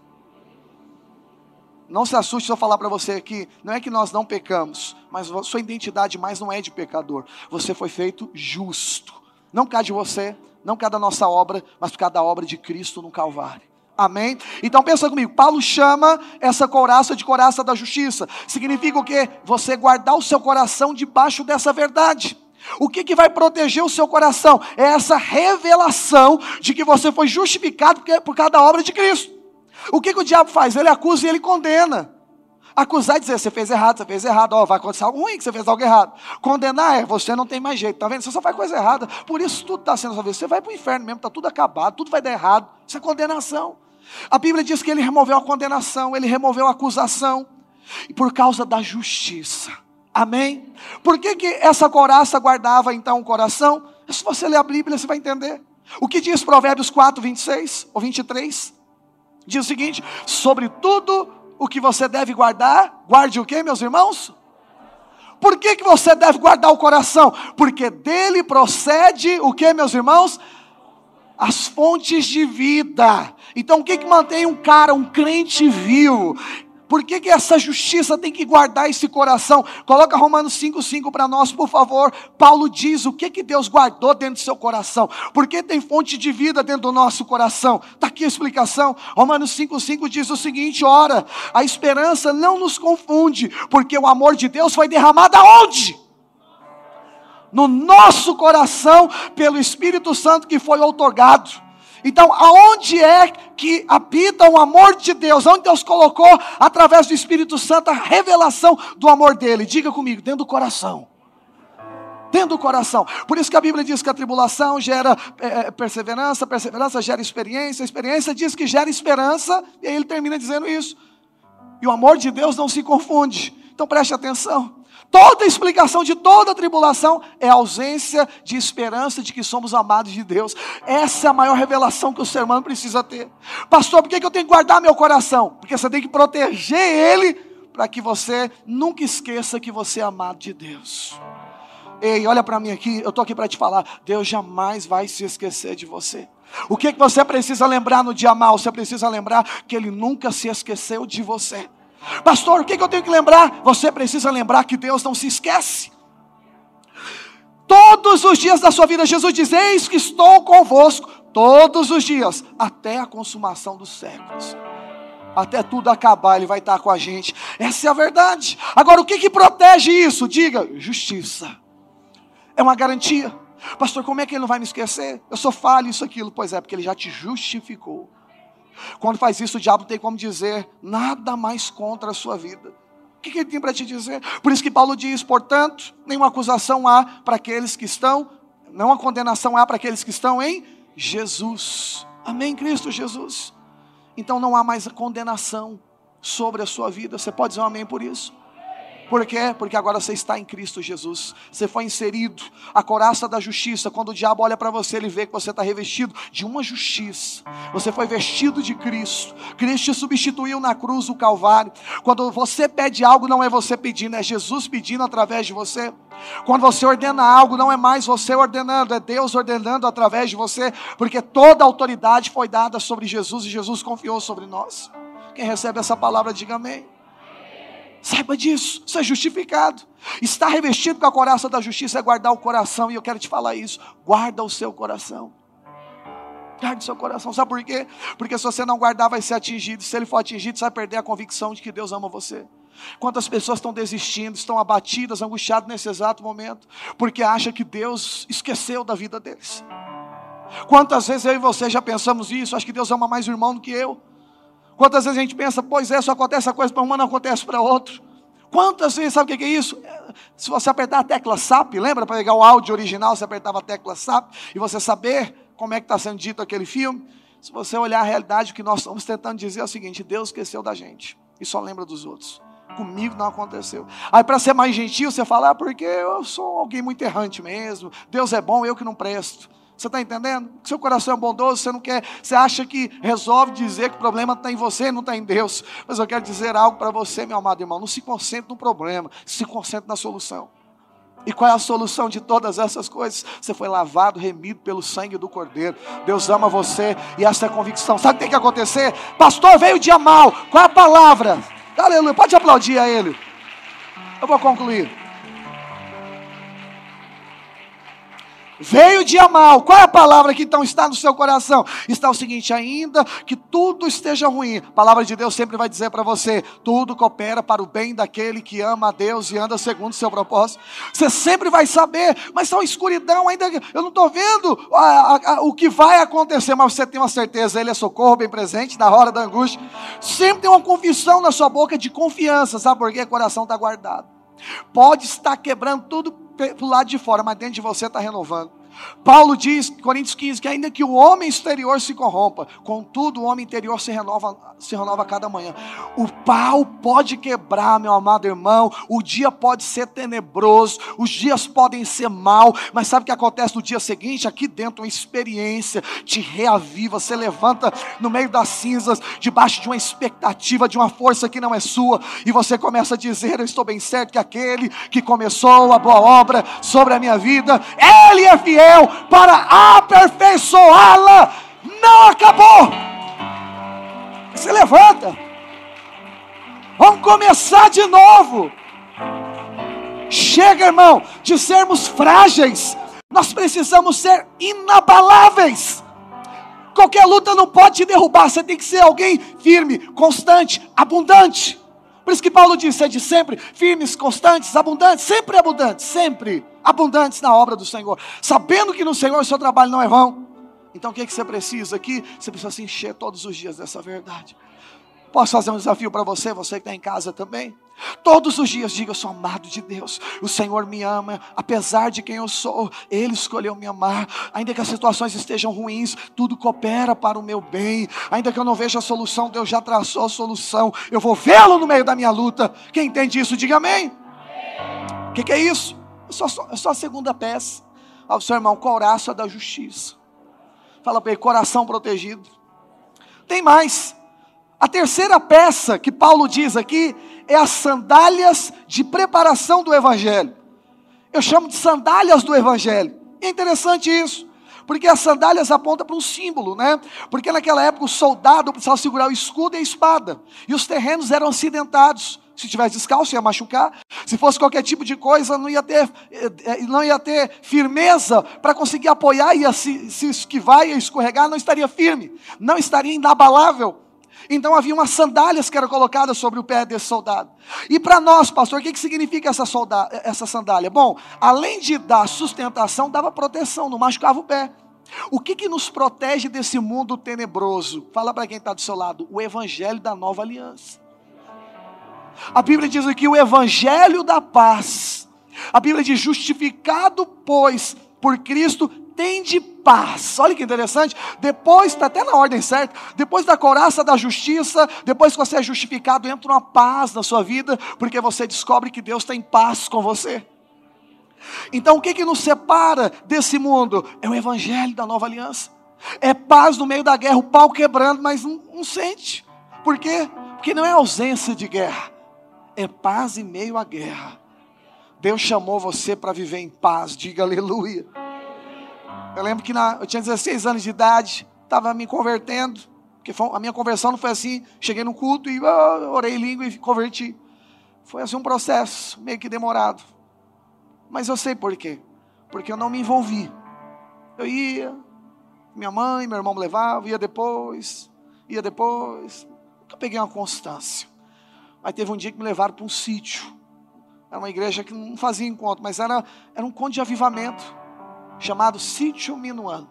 Não se assuste se eu falar para você aqui, não é que nós não pecamos, mas sua identidade mais não é de pecador. Você foi feito justo. Não causa de você, não causa da nossa obra, mas por causa da obra de Cristo no Calvário. Amém? Então pensa comigo, Paulo chama essa coraça de coraça da justiça. Significa o quê? Você guardar o seu coração debaixo dessa verdade. O que, que vai proteger o seu coração? É essa revelação de que você foi justificado por causa da obra de Cristo. O que, que o diabo faz? Ele acusa e ele condena. Acusar e dizer, você fez errado, você fez errado, vai acontecer algo ruim que você fez algo errado. Condenar é, você não tem mais jeito, tá vendo? Você só faz coisa errada, por isso tudo está sendo resolvido. Você vai para o inferno mesmo, está tudo acabado, tudo vai dar errado. Isso é condenação. A Bíblia diz que ele removeu a condenação, ele removeu a acusação, e por causa da justiça. Amém? Por que, que essa coraça guardava então o coração? Se você ler a Bíblia, você vai entender. O que diz Provérbios 4, 26 ou 23? Diz o seguinte: sobre tudo o que você deve guardar, guarde o que, meus irmãos? Por que, que você deve guardar o coração? Porque dele procede o que, meus irmãos? As fontes de vida. Então, o que, que mantém um cara, um crente vivo? Por que, que essa justiça tem que guardar esse coração? Coloca Romanos 5,5 para nós, por favor. Paulo diz o que, que Deus guardou dentro do seu coração. Porque tem fonte de vida dentro do nosso coração. Está aqui a explicação. Romanos 5,5 diz o seguinte: ora, a esperança não nos confunde, porque o amor de Deus foi derramado aonde? No nosso coração, pelo Espírito Santo que foi outorgado. Então, aonde é que habita o amor de Deus? Onde Deus colocou, através do Espírito Santo, a revelação do amor dele? Diga comigo, dentro do coração. Dentro do coração. Por isso que a Bíblia diz que a tribulação gera é, perseverança, perseverança gera experiência, experiência diz que gera esperança, e aí ele termina dizendo isso. E o amor de Deus não se confunde. Então preste atenção. Toda explicação de toda tribulação é ausência de esperança de que somos amados de Deus. Essa é a maior revelação que o ser humano precisa ter. Pastor, por que eu tenho que guardar meu coração? Porque você tem que proteger ele para que você nunca esqueça que você é amado de Deus. Ei, olha para mim aqui, eu estou aqui para te falar. Deus jamais vai se esquecer de você. O que, que você precisa lembrar no dia mal? Você precisa lembrar que Ele nunca se esqueceu de você. Pastor, o que, eu tenho que lembrar? Você precisa lembrar que Deus não se esquece. Todos os dias da sua vida, Jesus diz: Eis que estou convosco, todos os dias, até a consumação dos séculos. Até tudo acabar, Ele vai estar com a gente. Essa é a verdade. Agora, o que, que protege isso? Diga: justiça. É uma garantia. Pastor, como é que Ele não vai me esquecer? Eu sou falho, isso, aquilo. Pois é, porque Ele já te justificou. Quando faz isso, o diabo tem como dizer nada mais contra a sua vida. O que, ele tem para te dizer? Por isso que Paulo diz, portanto, nenhuma acusação há para aqueles que estão, não há condenação há para aqueles que estão em Jesus. Amém, Cristo Jesus. Então não há mais condenação sobre a sua vida. Você pode dizer um amém por isso? Por quê? Porque agora você está em Cristo Jesus. Você foi inserido. A coraça da justiça. Quando o diabo olha para você, ele vê que você está revestido de uma justiça. Você foi vestido de Cristo. Cristo substituiu na cruz, o Calvário. Quando você pede algo, não é você pedindo, é Jesus pedindo através de você. Quando você ordena algo, não é mais você ordenando, é Deus ordenando através de você. Porque toda a autoridade foi dada sobre Jesus e Jesus confiou sobre nós. Quem recebe essa palavra, diga amém. Saiba disso, isso é justificado. Estar revestido com a coraça da justiça é guardar o coração, e eu quero te falar isso: guarda o seu coração. Guarde o seu coração, sabe por quê? Porque se você não guardar, vai ser atingido. Se ele for atingido, você vai perder a convicção de que Deus ama você. Quantas pessoas estão desistindo, estão abatidas, angustiadas nesse exato momento, porque acham que Deus esqueceu da vida deles. Quantas vezes eu e você já pensamos isso? Acho que Deus ama mais o irmão do que eu. Quantas vezes a gente pensa, pois é, só acontece a coisa para uma, não acontece para outro. Quantas vezes, sabe o que é isso? Se você apertar a tecla SAP, lembra para pegar o áudio original, você apertava a tecla SAP e você saber como é que está sendo dito aquele filme. Se você olhar a realidade, o que nós estamos tentando dizer é o seguinte: Deus esqueceu da gente e só lembra dos outros. Comigo não aconteceu. Aí, para ser mais gentil, você fala, ah, porque eu sou alguém muito errante mesmo. Deus é bom, eu que não presto. Você está entendendo? Seu coração é bondoso, você não quer, você acha que resolve dizer que o problema está em você, não está em Deus. Mas eu quero dizer algo para você, meu amado irmão. Não se concentre no problema, se concentre na solução. E qual é a solução de todas essas coisas? Você foi lavado, remido pelo sangue do Cordeiro. Deus ama você e essa é a convicção. Sabe o que tem que acontecer? Pastor, veio o dia mal. Qual é a palavra? Aleluia. Pode aplaudir a ele. Eu vou concluir. Veio o dia mal. Qual é a palavra que então está no seu coração? Está o seguinte: ainda que tudo esteja ruim, a palavra de Deus sempre vai dizer para você: tudo coopera para o bem daquele que ama a Deus e anda segundo o seu propósito. Você sempre vai saber, mas está uma escuridão ainda. Eu não estou vendo a, a, a, o que vai acontecer, mas você tem uma certeza: Ele é socorro bem presente na hora da angústia. Sempre tem uma confissão na sua boca de confiança, sabe por quê? O coração está guardado. Pode estar quebrando tudo para o lado de fora, mas dentro de você está renovando. Paulo diz, Coríntios 15, que ainda que o homem exterior se corrompa, contudo o homem interior se renova, se renova a cada manhã. O pau pode quebrar, meu amado irmão, o dia pode ser tenebroso, os dias podem ser mal, mas sabe o que acontece no dia seguinte? Aqui dentro, uma experiência te reaviva, você levanta no meio das cinzas, debaixo de uma expectativa, de uma força que não é sua, e você começa a dizer: Eu estou bem certo que aquele que começou a boa obra sobre a minha vida, ele é fiel para aperfeiçoá-la. Não acabou. Se levanta. Vamos começar de novo. Chega, irmão, de sermos frágeis. Nós precisamos ser inabaláveis. Qualquer luta não pode te derrubar. Você tem que ser alguém firme, constante, abundante. Por isso que Paulo disse: é de sempre firmes, constantes, abundantes, sempre abundantes, sempre abundantes na obra do Senhor, sabendo que no Senhor o seu trabalho não é vão. Então o que, é que você precisa aqui? Você precisa se encher todos os dias dessa verdade. Posso fazer um desafio para você, você que está em casa também? Todos os dias diga: Eu sou amado de Deus, o Senhor me ama, apesar de quem eu sou, Ele escolheu me amar. Ainda que as situações estejam ruins, tudo coopera para o meu bem. Ainda que eu não veja a solução, Deus já traçou a solução. Eu vou vê-lo no meio da minha luta. Quem entende isso, diga amém. O que, que, é isso? É só, a segunda peça. Ao seu irmão, coração da justiça. Fala para ele, coração protegido. Tem mais. A terceira peça que Paulo diz aqui é as sandálias de preparação do Evangelho. Eu chamo de sandálias do Evangelho. é interessante isso, porque as sandálias apontam para um símbolo, né? Porque naquela época o soldado precisava segurar o escudo e a espada, e os terrenos eram acidentados. Se tivesse descalço, ia machucar. Se fosse qualquer tipo de coisa, não ia ter, eh, eh, não ia ter firmeza para conseguir apoiar, ia se, se esquivar, ia escorregar, não estaria firme, não estaria inabalável. Então havia umas sandálias que eram colocadas sobre o pé desse soldado. E para nós, pastor, o que, que significa essa, solda essa sandália? Bom, além de dar sustentação, dava proteção, não machucava o pé. O que, que nos protege desse mundo tenebroso? Fala para quem está do seu lado: o evangelho da nova aliança. A Bíblia diz aqui o evangelho da paz. A Bíblia diz: justificado, pois, por Cristo, tem de paz. Olha que interessante. Depois, está até na ordem certa. Depois da coraça da justiça, depois que você é justificado, entra uma paz na sua vida, porque você descobre que Deus tem paz com você. Então, o que, que nos separa desse mundo? É o evangelho da nova aliança. É paz no meio da guerra, o pau quebrando, mas não, não sente. Por quê? Porque não é ausência de guerra, é paz em meio à guerra. Deus chamou você para viver em paz, diga aleluia. Eu lembro que na, eu tinha 16 anos de idade, estava me convertendo, porque foi, a minha conversão não foi assim, cheguei no culto e oh, orei em língua e converti. Foi assim um processo meio que demorado. Mas eu sei por quê. Porque eu não me envolvi. Eu ia, minha mãe, meu irmão me levava, ia depois, ia depois. Nunca peguei uma constância. Aí teve um dia que me levaram para um sítio. Era uma igreja que não fazia encontro, mas era, era um conto de avivamento chamado Sítio Minuano.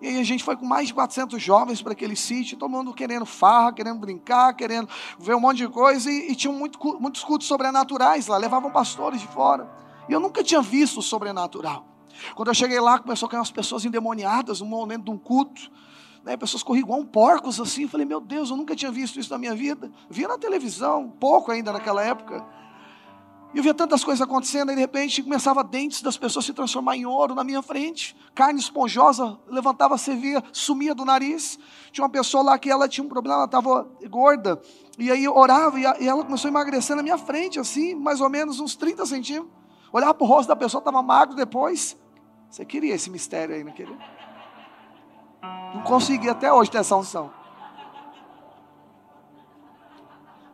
E aí a gente foi com mais de 400 jovens para aquele sítio, todo mundo querendo farra, querendo brincar, querendo ver um monte de coisa, e, e tinham muito, muitos cultos sobrenaturais lá, levavam pastores de fora. E eu nunca tinha visto o sobrenatural. Quando eu cheguei lá, começou a cair umas pessoas endemoniadas, um momento de um culto. Pessoas corriam igual um porcos assim. Eu falei, meu Deus, eu nunca tinha visto isso na minha vida. Via na televisão, pouco ainda naquela época. E eu via tantas coisas acontecendo, e de repente começava dentes das pessoas se transformar em ouro na minha frente, carne esponjosa, levantava, você via, sumia do nariz. Tinha uma pessoa lá que ela tinha um problema, ela estava gorda, e aí eu orava e, ela começou a emagrecer na minha frente, assim, mais ou menos uns 30 centímetros. Olhava para o rosto da pessoa, estava magro depois. Você queria esse mistério aí, não queria? Consegui até hoje ter essa unção.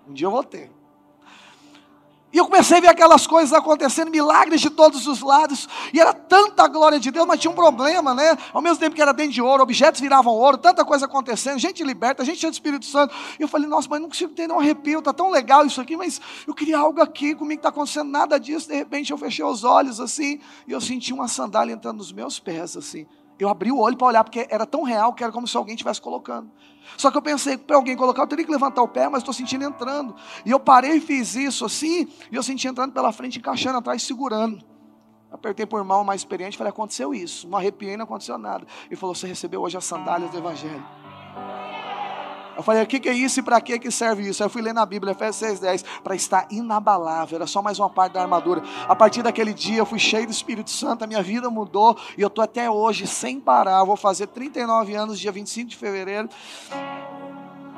Um dia eu vou ter. E eu comecei a ver aquelas coisas acontecendo, milagres de todos os lados, e era tanta glória de Deus, mas tinha um problema, né? Ao mesmo tempo que era dentro de ouro, objetos viravam ouro, tanta coisa acontecendo, gente liberta, gente cheia do Espírito Santo. E eu falei, nossa, mas não consigo ter nenhum arrepio, está tão legal isso aqui, mas eu queria algo aqui, comigo está acontecendo nada disso. De repente eu fechei os olhos assim, e eu senti uma sandália entrando nos meus pés, assim. Eu abri o olho para olhar, porque era tão real que era como se alguém estivesse colocando. Só que eu pensei, para alguém colocar, eu teria que levantar o pé, mas estou sentindo entrando. E eu parei e fiz isso assim, e eu senti entrando pela frente, encaixando atrás, segurando. Apertei por irmão mais experiente, falei, aconteceu isso. Não arrepiei, não aconteceu nada. Ele falou, você recebeu hoje as sandálias do Evangelho. Eu falei, o que, que é isso e para que, que serve isso? Aí eu fui ler na Bíblia, Efésios 6,10, para estar inabalável, era só mais uma parte da armadura. A partir daquele dia eu fui cheio do Espírito Santo, a minha vida mudou e eu estou até hoje sem parar. Eu vou fazer 39 anos, dia 25 de fevereiro.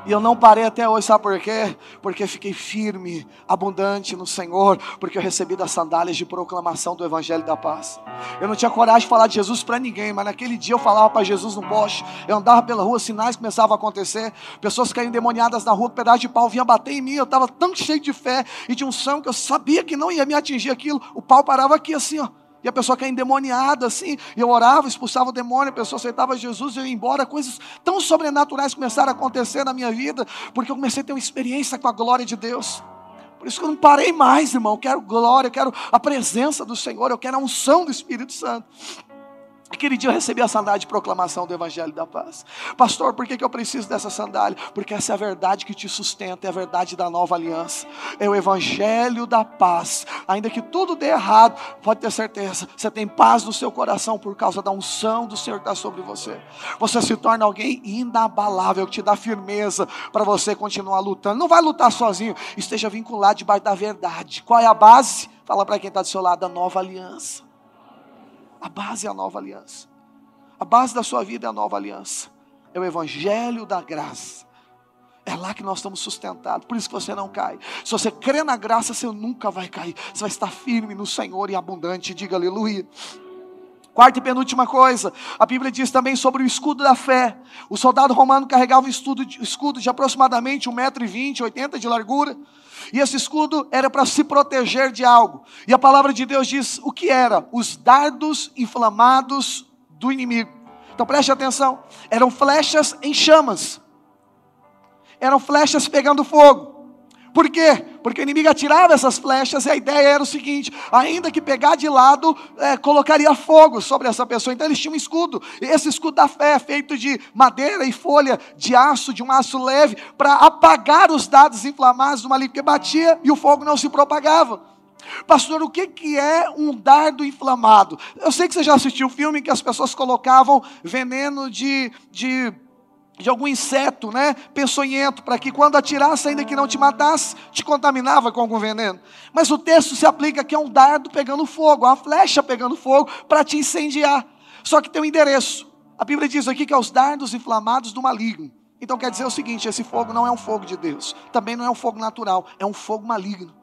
E eu não parei até hoje, sabe por quê? Porque fiquei firme, abundante no Senhor, porque eu recebi das sandálias de proclamação do Evangelho da Paz. Eu não tinha coragem de falar de Jesus para ninguém, mas naquele dia eu falava para Jesus no poste. Eu andava pela rua, sinais começavam a acontecer, pessoas caíam endemoniadas na rua, um pedaço de pau vinha bater em mim. Eu estava tão cheio de fé e de unção que eu sabia que não ia me atingir aquilo. O pau parava aqui assim, ó. E a pessoa caía endemoniada assim, e eu orava, expulsava o demônio, a pessoa aceitava Jesus, eu ia embora, coisas tão sobrenaturais começaram a acontecer na minha vida, porque eu comecei a ter uma experiência com a glória de Deus. Por isso que eu não parei mais, irmão. Eu quero glória, eu quero a presença do Senhor, eu quero a unção do Espírito Santo. Aquele dia eu recebi a sandália de proclamação do Evangelho da Paz. Pastor, por que, que eu preciso dessa sandália? Porque essa é a verdade que te sustenta, é a verdade da nova aliança. É o Evangelho da Paz. Ainda que tudo dê errado, pode ter certeza, você tem paz no seu coração por causa da unção do Senhor que está sobre você. Você se torna alguém inabalável, que te dá firmeza para você continuar lutando. Não vai lutar sozinho, esteja vinculado debaixo da verdade. Qual é a base? Fala para quem está do seu lado, a nova aliança. A base é a nova aliança. A base da sua vida é a nova aliança. É o evangelho da graça. É lá que nós estamos sustentados. Por isso que você não cai. Se você crê na graça, você nunca vai cair. Você vai estar firme no Senhor e abundante. Diga aleluia. Quarta e penúltima coisa, a Bíblia diz também sobre o escudo da fé. O soldado romano carregava um escudo de, aproximadamente 1,20m, 80 de largura. E esse escudo era para se proteger de algo. E a palavra de Deus diz o que era: os dardos inflamados do inimigo. Então preste atenção: eram flechas em chamas, eram flechas pegando fogo. Por quê? Porque o inimigo atirava essas flechas e a ideia era o seguinte: ainda que pegar de lado, é, colocaria fogo sobre essa pessoa. Então eles tinham um escudo. Esse escudo da fé é feito de madeira e folha de aço, de um aço leve, para apagar os dados inflamados do maligno, porque batia e o fogo não se propagava. Pastor, o que, que é um dardo inflamado? Eu sei que você já assistiu o filme em que as pessoas colocavam veneno de, de de algum inseto, né, peçonhento, para que quando atirasse, ainda que não te matasse, te contaminava com algum veneno. Mas o texto se aplica que é um dardo pegando fogo, uma flecha pegando fogo para te incendiar. Só que tem um endereço. A Bíblia diz aqui que é os dardos inflamados do maligno. Então quer dizer o seguinte: esse fogo não é um fogo de Deus, também não é um fogo natural, é um fogo maligno.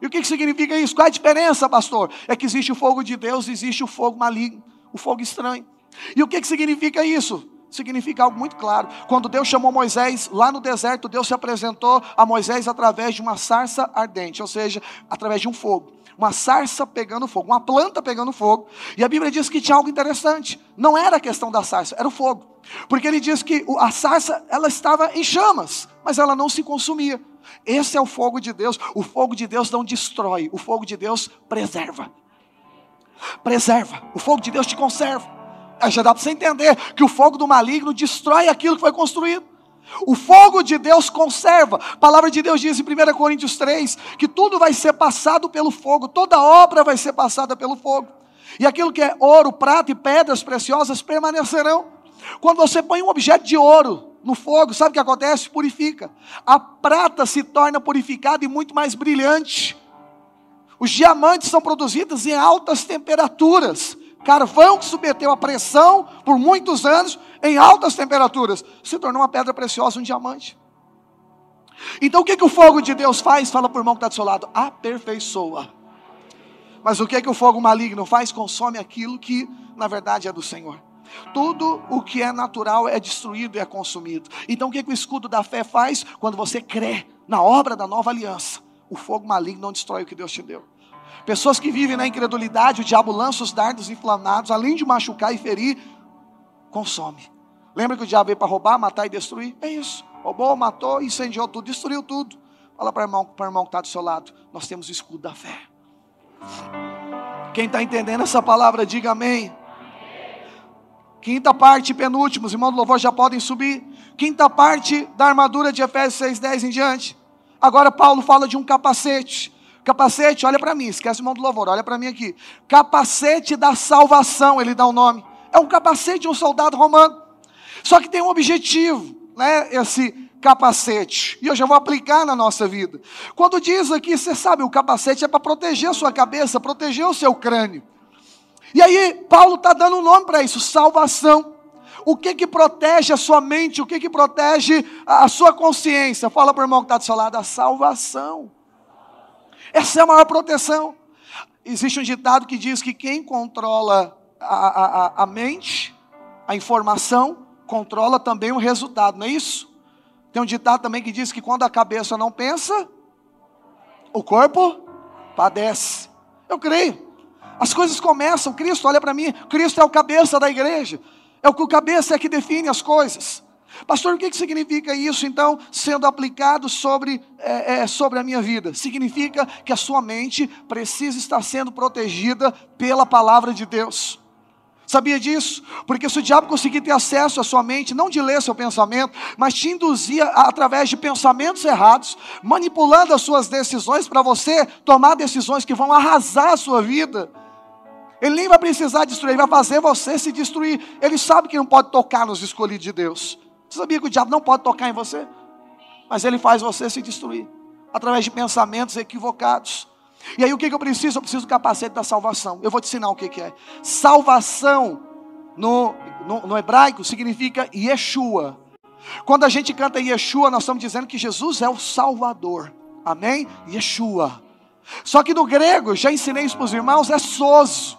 E o que, que significa isso? Qual é a diferença, pastor? É que existe o fogo de Deus, existe o fogo maligno, o fogo estranho. E o que, que significa isso? Significa algo muito claro. Quando Deus chamou Moisés lá no deserto, Deus se apresentou a Moisés através de uma sarça ardente, ou seja, através de um fogo. Uma sarça pegando fogo, uma planta pegando fogo. E a Bíblia diz que tinha algo interessante. Não era a questão da sarça, era o fogo. Porque ele diz que a sarça ela estava em chamas, mas ela não se consumia. Esse é o fogo de Deus. O fogo de Deus não destrói, o fogo de Deus preserva. Preserva. O fogo de Deus te conserva. Já dá para você entender que o fogo do maligno destrói aquilo que foi construído. O fogo de Deus conserva. A palavra de Deus diz em 1 Coríntios 3 que tudo vai ser passado pelo fogo, toda obra vai ser passada pelo fogo. E aquilo que é ouro, prata e pedras preciosas permanecerão. Quando você põe um objeto de ouro no fogo, sabe o que acontece? Purifica. A prata se torna purificada e muito mais brilhante. Os diamantes são produzidos em altas temperaturas. Carvão que submeteu a pressão por muitos anos em altas temperaturas se tornou uma pedra preciosa, um diamante. Então o que, que o fogo de Deus faz? Fala por irmão que está do seu lado, aperfeiçoa. Mas o que, que o fogo maligno faz? Consome aquilo que na verdade é do Senhor. Tudo o que é natural é destruído e é consumido. Então o que, que o escudo da fé faz? Quando você crê na obra da nova aliança, o fogo maligno não destrói o que Deus te deu. Pessoas que vivem na incredulidade, o diabo lança os dardos inflamados, além de machucar e ferir, consome. Lembra que o diabo veio para roubar, matar e destruir? É isso. Roubou, matou, incendiou tudo, destruiu tudo. Fala para o irmão, para irmão que está do seu lado. Nós temos o escudo da fé. Quem está entendendo essa palavra, diga amém. Quinta parte, penúltimos, irmãos do louvor já podem subir. Quinta parte da armadura de Efésios 6,10 em diante. Agora Paulo fala de um capacete. Capacete, olha para mim, esquece o irmão do louvor, olha para mim aqui. Capacete da salvação, ele dá o um nome. É um capacete de um soldado romano. Só que tem um objetivo, né? Esse capacete. E eu já vou aplicar na nossa vida. Quando diz aqui, você sabe, o capacete é para proteger a sua cabeça, proteger o seu crânio. E aí, Paulo está dando um nome para isso: salvação. O que que protege a sua mente? O que que protege a sua consciência? Fala para o irmão que está do seu lado: a salvação. Essa é a maior proteção. Existe um ditado que diz que quem controla a, a, a mente, a informação, controla também o resultado, não é isso? Tem um ditado também que diz que quando a cabeça não pensa, o corpo padece. Eu creio. As coisas começam, Cristo, olha para mim, Cristo é o cabeça da igreja. É o que o cabeça é que define as coisas. Pastor, o que, significa isso, então, sendo aplicado sobre, é, é, sobre a minha vida? Significa que a sua mente precisa estar sendo protegida pela palavra de Deus. Sabia disso? Porque se o diabo conseguir ter acesso à sua mente, não de ler seu pensamento, mas te induzia através de pensamentos errados, manipulando as suas decisões para você tomar decisões que vão arrasar a sua vida ele nem vai precisar destruir, ele vai fazer você se destruir. Ele sabe que não pode tocar nos escolhidos de Deus. Você sabia que o diabo não pode tocar em você? Mas ele faz você se destruir através de pensamentos equivocados. E aí o que, eu preciso? Eu preciso do capacete da salvação. Eu vou te ensinar o que, que é. Salvação no, no, no hebraico significa Yeshua. Quando a gente canta Yeshua, nós estamos dizendo que Jesus é o Salvador. Amém? Yeshua. Só que no grego, já ensinei isso para os irmãos, é soso.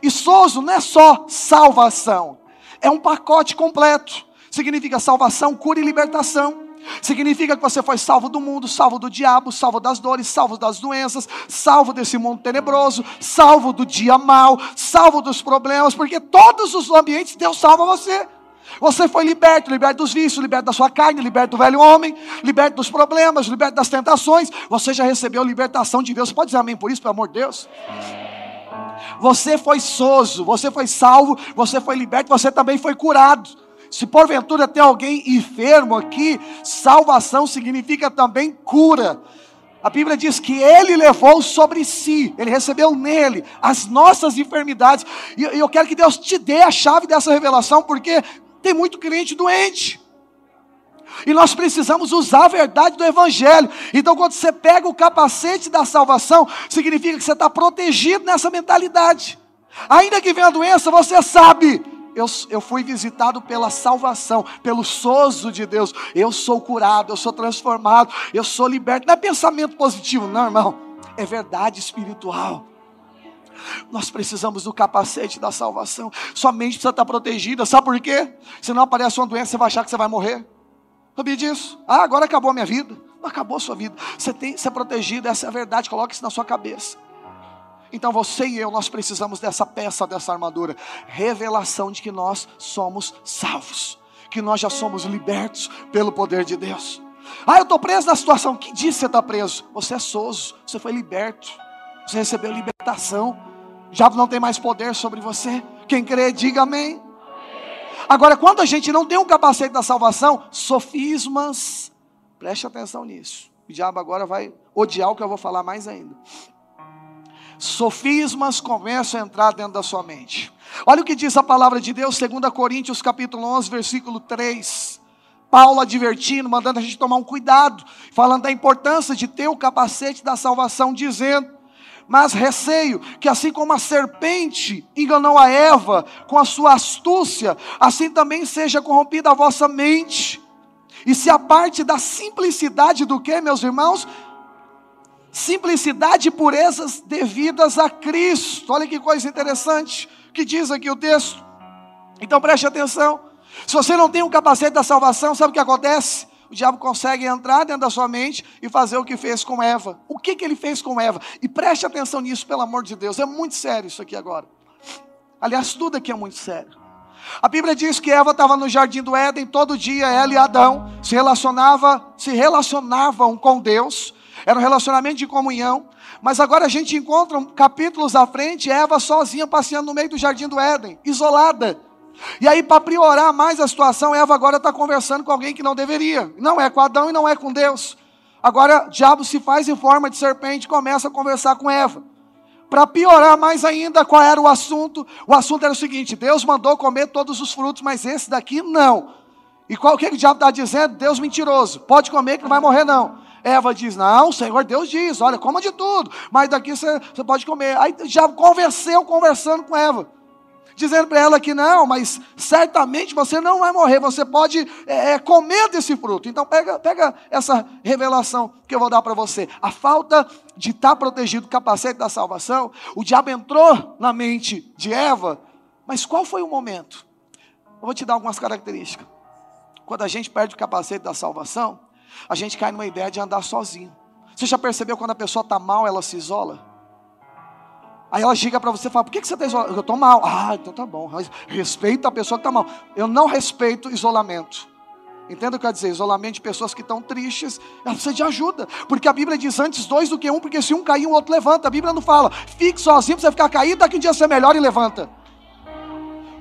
E sozo não é só salvação, é um pacote completo. Significa salvação, cura e libertação. Significa que você foi salvo do mundo, salvo do diabo, salvo das dores, salvo das doenças, salvo desse mundo tenebroso, salvo do dia mal, salvo dos problemas, porque todos os ambientes Deus salva você. Você foi liberto, liberto dos vícios, liberto da sua carne, liberto do velho homem, liberto dos problemas, liberto das tentações. Você já recebeu libertação de Deus. Você pode dizer amém por isso, pelo amor de Deus? Você foi soso, você foi salvo, você foi liberto, você também foi curado. Se porventura tem alguém enfermo aqui, salvação significa também cura. A Bíblia diz que Ele levou sobre si, Ele recebeu nele as nossas enfermidades. E eu quero que Deus te dê a chave dessa revelação, porque tem muito crente doente. E nós precisamos usar a verdade do Evangelho. Então, quando você pega o capacete da salvação, significa que você está protegido nessa mentalidade. Ainda que venha a doença, você sabe. Eu, eu fui visitado pela salvação, pelo sozo de Deus. Eu sou curado, eu sou transformado, eu sou liberto. Não é pensamento positivo, não, irmão. É verdade espiritual. Nós precisamos do capacete da salvação. Sua mente precisa estar protegida. Sabe por quê? Se não aparece uma doença, você vai achar que você vai morrer. Sabia disso? Ah, agora acabou a minha vida. Não acabou a sua vida. Você tem que ser protegido, essa é a verdade. Coloque isso na sua cabeça. Então você e eu, nós precisamos dessa peça, dessa armadura. Revelação de que nós somos salvos. Que nós já somos libertos pelo poder de Deus. Ah, eu estou preso na situação. Que dia você está preso? Você é soso. Você foi liberto. Você recebeu libertação. Já não tem mais poder sobre você. Quem crê, diga amém. Agora, quando a gente não tem um capacete da salvação, sofismas, preste atenção nisso. O diabo agora vai odiar o que eu vou falar mais ainda. Sofismas começam a entrar dentro da sua mente. Olha o que diz a palavra de Deus, 2 Coríntios capítulo 11, versículo 3. Paulo advertindo, mandando a gente tomar um cuidado, falando da importância de ter o capacete da salvação, dizendo: Mas receio que, assim como a serpente enganou a Eva com a sua astúcia, assim também seja corrompida a vossa mente. E se a parte da simplicidade do que, meus irmãos? Simplicidade e purezas devidas a Cristo. Olha que coisa interessante que diz aqui o texto. Então preste atenção. Se você não tem um capacete da salvação, sabe o que acontece? o diabo consegue entrar dentro da sua mente e fazer o que fez com Eva. O que, que ele fez com Eva? E preste atenção nisso, pelo amor de Deus, é muito sério isso aqui agora. Aliás, tudo aqui é muito sério. A Bíblia diz que Eva estava no jardim do Éden todo dia, ela e Adão se relacionava, se relacionavam com Deus. Era um relacionamento de comunhão. Mas agora a gente encontra capítulos à frente, Eva sozinha passeando no meio do jardim do Éden, isolada. E aí, para priorar mais a situação, Eva agora está conversando com alguém que não deveria. Não é com Adão e não é com Deus. Agora, diabo se faz em forma de serpente e começa a conversar com Eva. Para piorar mais ainda, qual era o assunto? O assunto era o seguinte: Deus mandou comer todos os frutos, mas esse daqui não. E qual é que o diabo está dizendo? Deus mentiroso. Pode comer que não vai morrer, não. Eva diz: Não, Senhor Deus diz: Olha, coma de tudo, mas daqui você, você pode comer. Aí já converseu conversando com Eva dizendo para ela que não, mas certamente você não vai morrer, você pode é, é, comer desse fruto. Então pega, pega essa revelação que eu vou dar para você. A falta de estar tá protegido, capacete da salvação, o diabo entrou na mente de Eva, mas qual foi o momento? Eu vou te dar algumas características. Quando a gente perde o capacete da salvação, a gente cai numa ideia de andar sozinho. Você já percebeu quando a pessoa está mal, ela se isola? Aí ela chega para você e fala: Por que, que você está isolado? Eu estou mal. Ah, então tá bom. Respeita a pessoa que está mal. Eu não respeito isolamento. Entenda o que eu quero dizer? Isolamento de pessoas que estão tristes, ela precisa de ajuda. Porque a Bíblia diz antes dois do que um, porque se um cair, o outro levanta. A Bíblia não fala, fique sozinho para você ficar caído, daqui um dia você melhora e levanta.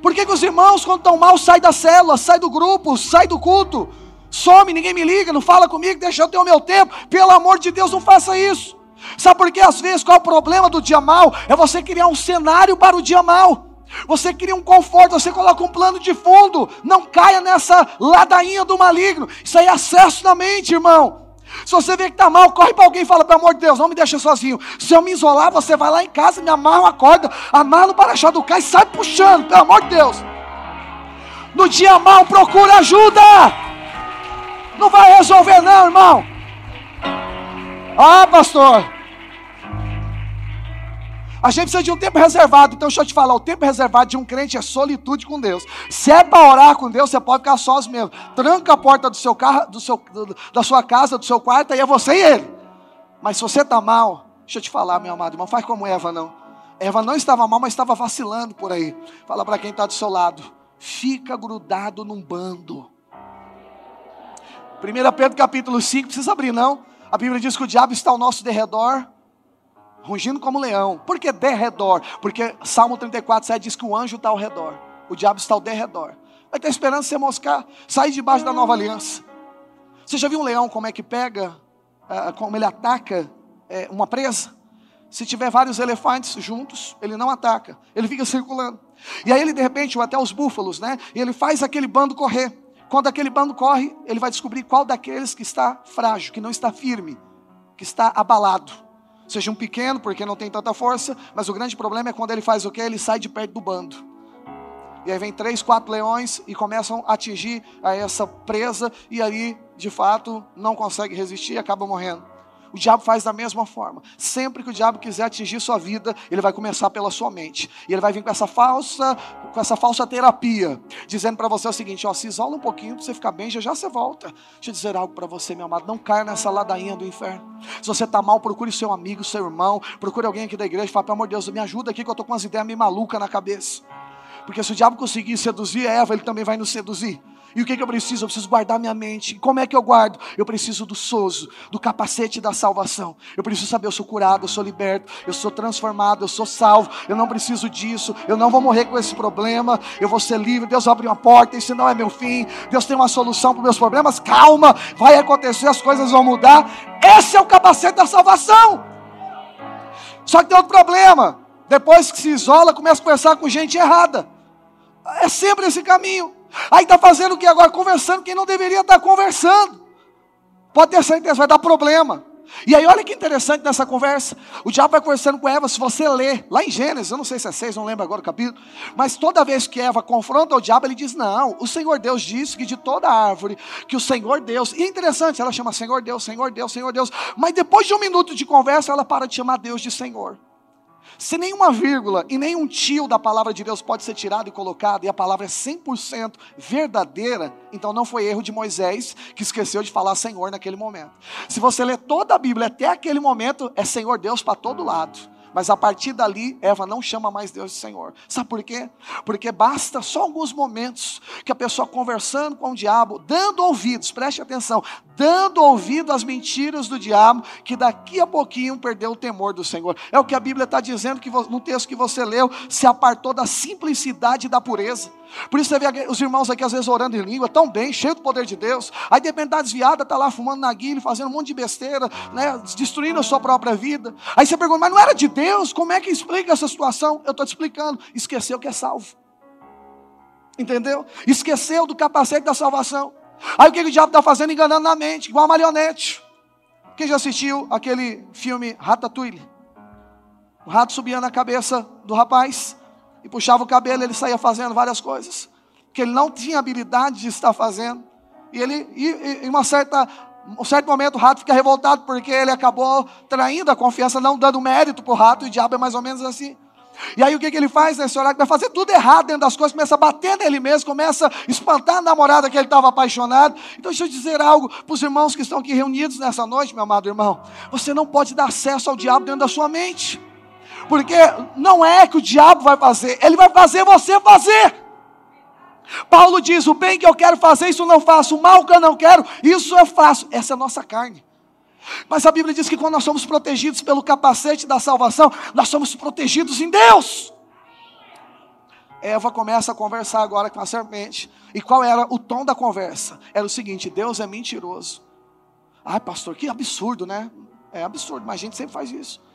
Por que, que os irmãos, quando estão mal, saem da célula, saem do grupo, saem do culto, some, ninguém me liga, não fala comigo, deixa eu ter o meu tempo. Pelo amor de Deus, não faça isso. Sabe por que às vezes qual é o problema do dia mal? É você criar um cenário para o dia mal. Você cria um conforto, você coloca um plano de fundo. Não caia nessa ladainha do maligno. Isso aí é acesso na mente, irmão. Se você vê que está mal, corre para alguém e fala, pelo amor de Deus, não me deixa sozinho. Se eu me isolar, você vai lá em casa, me amarra uma corda, amarra no para-choque do carro e sai puxando, pelo amor de Deus. No dia mal, procura ajuda. Não vai resolver não, irmão. Ah, pastor. A gente precisa de um tempo reservado. Então, deixa eu te falar: o tempo reservado de um crente é solitude com Deus. Se é para orar com Deus, você pode ficar sós mesmo. Tranca a porta do seu carro, do seu, da sua casa, do seu quarto, aí é você e ele. Mas se você está mal, deixa eu te falar, meu amado irmão, faz como Eva, não. Eva não estava mal, mas estava vacilando por aí. Fala para quem está do seu lado: fica grudado num bando. 1 Pedro capítulo 5, precisa abrir, não. A Bíblia diz que o diabo está ao nosso derredor, rugindo como leão. Por que derredor? Porque Salmo 34, 7 diz que o anjo está ao redor. O diabo está ao derredor. Vai ter esperança você moscar, sair debaixo da nova aliança. Você já viu um leão como é que pega, uh, como ele ataca uh, uma presa? Se tiver vários elefantes juntos, ele não ataca, ele fica circulando. E aí ele de repente, ou até os búfalos, né? E ele faz aquele bando correr. Quando aquele bando corre, ele vai descobrir qual daqueles que está frágil, que não está firme, que está abalado. Seja um pequeno, porque não tem tanta força, mas o grande problema é quando ele faz o quê? Ele sai de perto do bando. E aí vem três, quatro leões e começam a atingir a essa presa, e aí, de fato, não consegue resistir e acaba morrendo. O diabo faz da mesma forma. Sempre que o diabo quiser atingir sua vida, ele vai começar pela sua mente. E ele vai vir com essa falsa, com essa falsa terapia, dizendo para você o seguinte: ó, se isola um pouquinho para você ficar bem, já já você volta. Deixa eu dizer algo para você, meu amado, não caia nessa ladainha do inferno. Se você está mal, procure seu amigo, seu irmão, procure alguém aqui da igreja e fale, pelo amor de Deus, me ajuda aqui que eu estou com umas ideias meio malucas na cabeça. Porque se o diabo conseguir seduzir Eva, ele também vai nos seduzir. E o que, que eu preciso? Eu preciso guardar minha mente. Como é que eu guardo? Eu preciso do sozo, do capacete da salvação. Eu preciso saber, eu sou curado, eu sou liberto, eu sou transformado, eu sou salvo. Eu não preciso disso, eu não vou morrer com esse problema, eu vou ser livre. Deus abre uma porta, isso não é meu fim. Deus tem uma solução para os meus problemas. Calma, vai acontecer, as coisas vão mudar. Esse é o capacete da salvação. Só que tem outro problema. Depois que se isola, começa a conversar com gente errada. É sempre esse caminho. Aí está fazendo o que agora? Conversando quem não deveria estar tá conversando. Pode ter certeza, vai dar problema. E aí, olha que interessante nessa conversa. O diabo vai conversando com Eva. Se você ler lá em Gênesis, eu não sei se é 6, não lembro agora o capítulo. Mas toda vez que Eva confronta o diabo, ele diz: Não, o Senhor Deus disse que de toda árvore, que o Senhor Deus. E é interessante, ela chama Senhor Deus, Senhor Deus, Senhor Deus. Mas depois de um minuto de conversa, ela para de chamar Deus de Senhor. Se nenhuma vírgula e nenhum tio da palavra de Deus pode ser tirado e colocado, e a palavra é 100% verdadeira, então não foi erro de Moisés que esqueceu de falar Senhor naquele momento. Se você ler toda a Bíblia até aquele momento, é Senhor Deus para todo lado. Mas a partir dali, Eva não chama mais Deus de Senhor. Sabe por quê? Porque basta só alguns momentos que a pessoa conversando com o diabo, dando ouvidos, preste atenção, dando ouvido às mentiras do diabo, que daqui a pouquinho perdeu o temor do Senhor. É o que a Bíblia está dizendo que no texto que você leu, se apartou da simplicidade e da pureza. Por isso você vê os irmãos aqui às vezes orando em língua, tão bem, cheio do poder de Deus. Aí de repente está desviada, está lá fumando na guilha, fazendo um monte de besteira, né, destruindo a sua própria vida. Aí você pergunta, mas não era de Deus? Como é que explica essa situação? Eu estou te explicando. Esqueceu que é salvo. Entendeu? Esqueceu do capacete da salvação. Aí o que o diabo está fazendo? Enganando na mente, igual uma marionete. Quem já assistiu aquele filme Ratatouille? O rato subia na cabeça do rapaz e puxava o cabelo, ele saía fazendo várias coisas que ele não tinha habilidade de estar fazendo. E ele, em uma certa, um certo momento, o rato fica revoltado porque ele acabou traindo a confiança, não dando mérito para o rato, e o diabo é mais ou menos assim. E aí o que, que ele faz nesse horário? Vai fazer tudo errado dentro das coisas, começa a bater nele mesmo, começa a espantar a namorada que ele estava apaixonado. Então deixa eu dizer algo para os irmãos que estão aqui reunidos nessa noite, meu amado irmão. Você não pode dar acesso ao diabo dentro da sua mente. Porque não é que o diabo vai fazer, ele vai fazer você fazer. Paulo diz: o bem que eu quero fazer, isso não faço, o mal que eu não quero, isso eu faço. Essa é a nossa carne. Mas a Bíblia diz que quando nós somos protegidos pelo capacete da salvação, nós somos protegidos em Deus. Eva começa a conversar agora com a serpente. E qual era o tom da conversa? Era o seguinte: Deus é mentiroso. Ai, pastor, que absurdo, né? É absurdo, mas a gente sempre faz isso.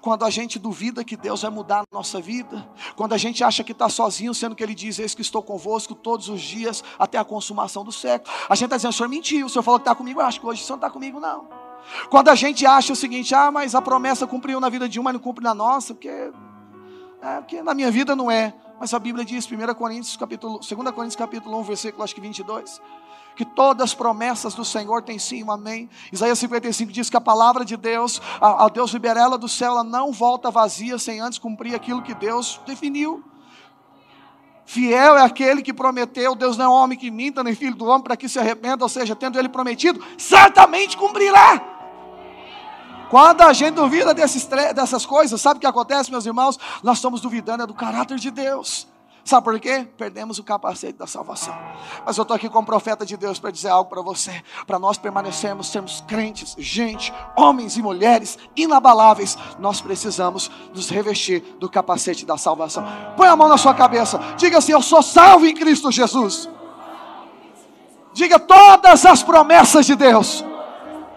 Quando a gente duvida que Deus vai mudar a nossa vida, quando a gente acha que está sozinho, sendo que Ele diz: Eis que estou convosco todos os dias até a consumação do século. A gente está dizendo: O Senhor mentiu, o Senhor falou que está comigo, eu acho que hoje o Senhor não está comigo, não. Quando a gente acha o seguinte: Ah, mas a promessa cumpriu na vida de um, mas não cumpre na nossa, porque, é, porque na minha vida não é. Mas a Bíblia diz, 1 Coríntios, capítulo, 2 Coríntios capítulo 1, versículo acho que 22 que todas as promessas do Senhor têm sim um amém. Isaías 55 diz que a palavra de Deus, a, a Deus liberá-la do céu, ela não volta vazia sem antes cumprir aquilo que Deus definiu. Fiel é aquele que prometeu, Deus não é homem que minta, nem filho do homem para que se arrependa, ou seja, tendo ele prometido, certamente cumprirá. Quando a gente duvida desses, dessas coisas, sabe o que acontece, meus irmãos? Nós estamos duvidando é do caráter de Deus. Sabe por quê? Perdemos o capacete da salvação. Mas eu estou aqui como profeta de Deus para dizer algo para você. Para nós permanecermos, sermos crentes, gente, homens e mulheres inabaláveis, nós precisamos nos revestir do capacete da salvação. Põe a mão na sua cabeça. Diga assim: Eu sou salvo em Cristo Jesus. Diga todas as promessas de Deus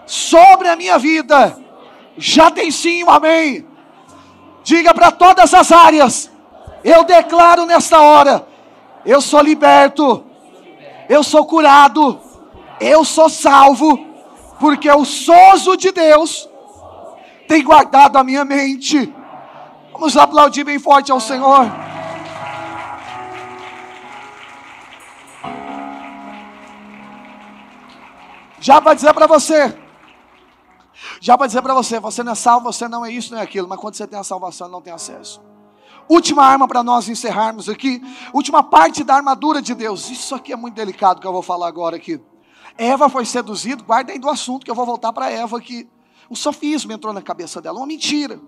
sobre a minha vida. Já tem sim um amém. Diga para todas as áreas eu declaro nesta hora: eu sou liberto, eu sou curado, eu sou salvo, porque o sozo de Deus tem guardado a minha mente. Vamos aplaudir bem forte ao Senhor. Já para dizer para você, já para dizer para você, você não é salvo, você não é isso, não é aquilo, mas quando você tem a salvação, não tem acesso. Última arma para nós encerrarmos aqui. Última parte da armadura de Deus. Isso aqui é muito delicado que eu vou falar agora aqui. Eva foi seduzida, guarda aí do assunto que eu vou voltar para Eva aqui. O sofismo entrou na cabeça dela, uma mentira.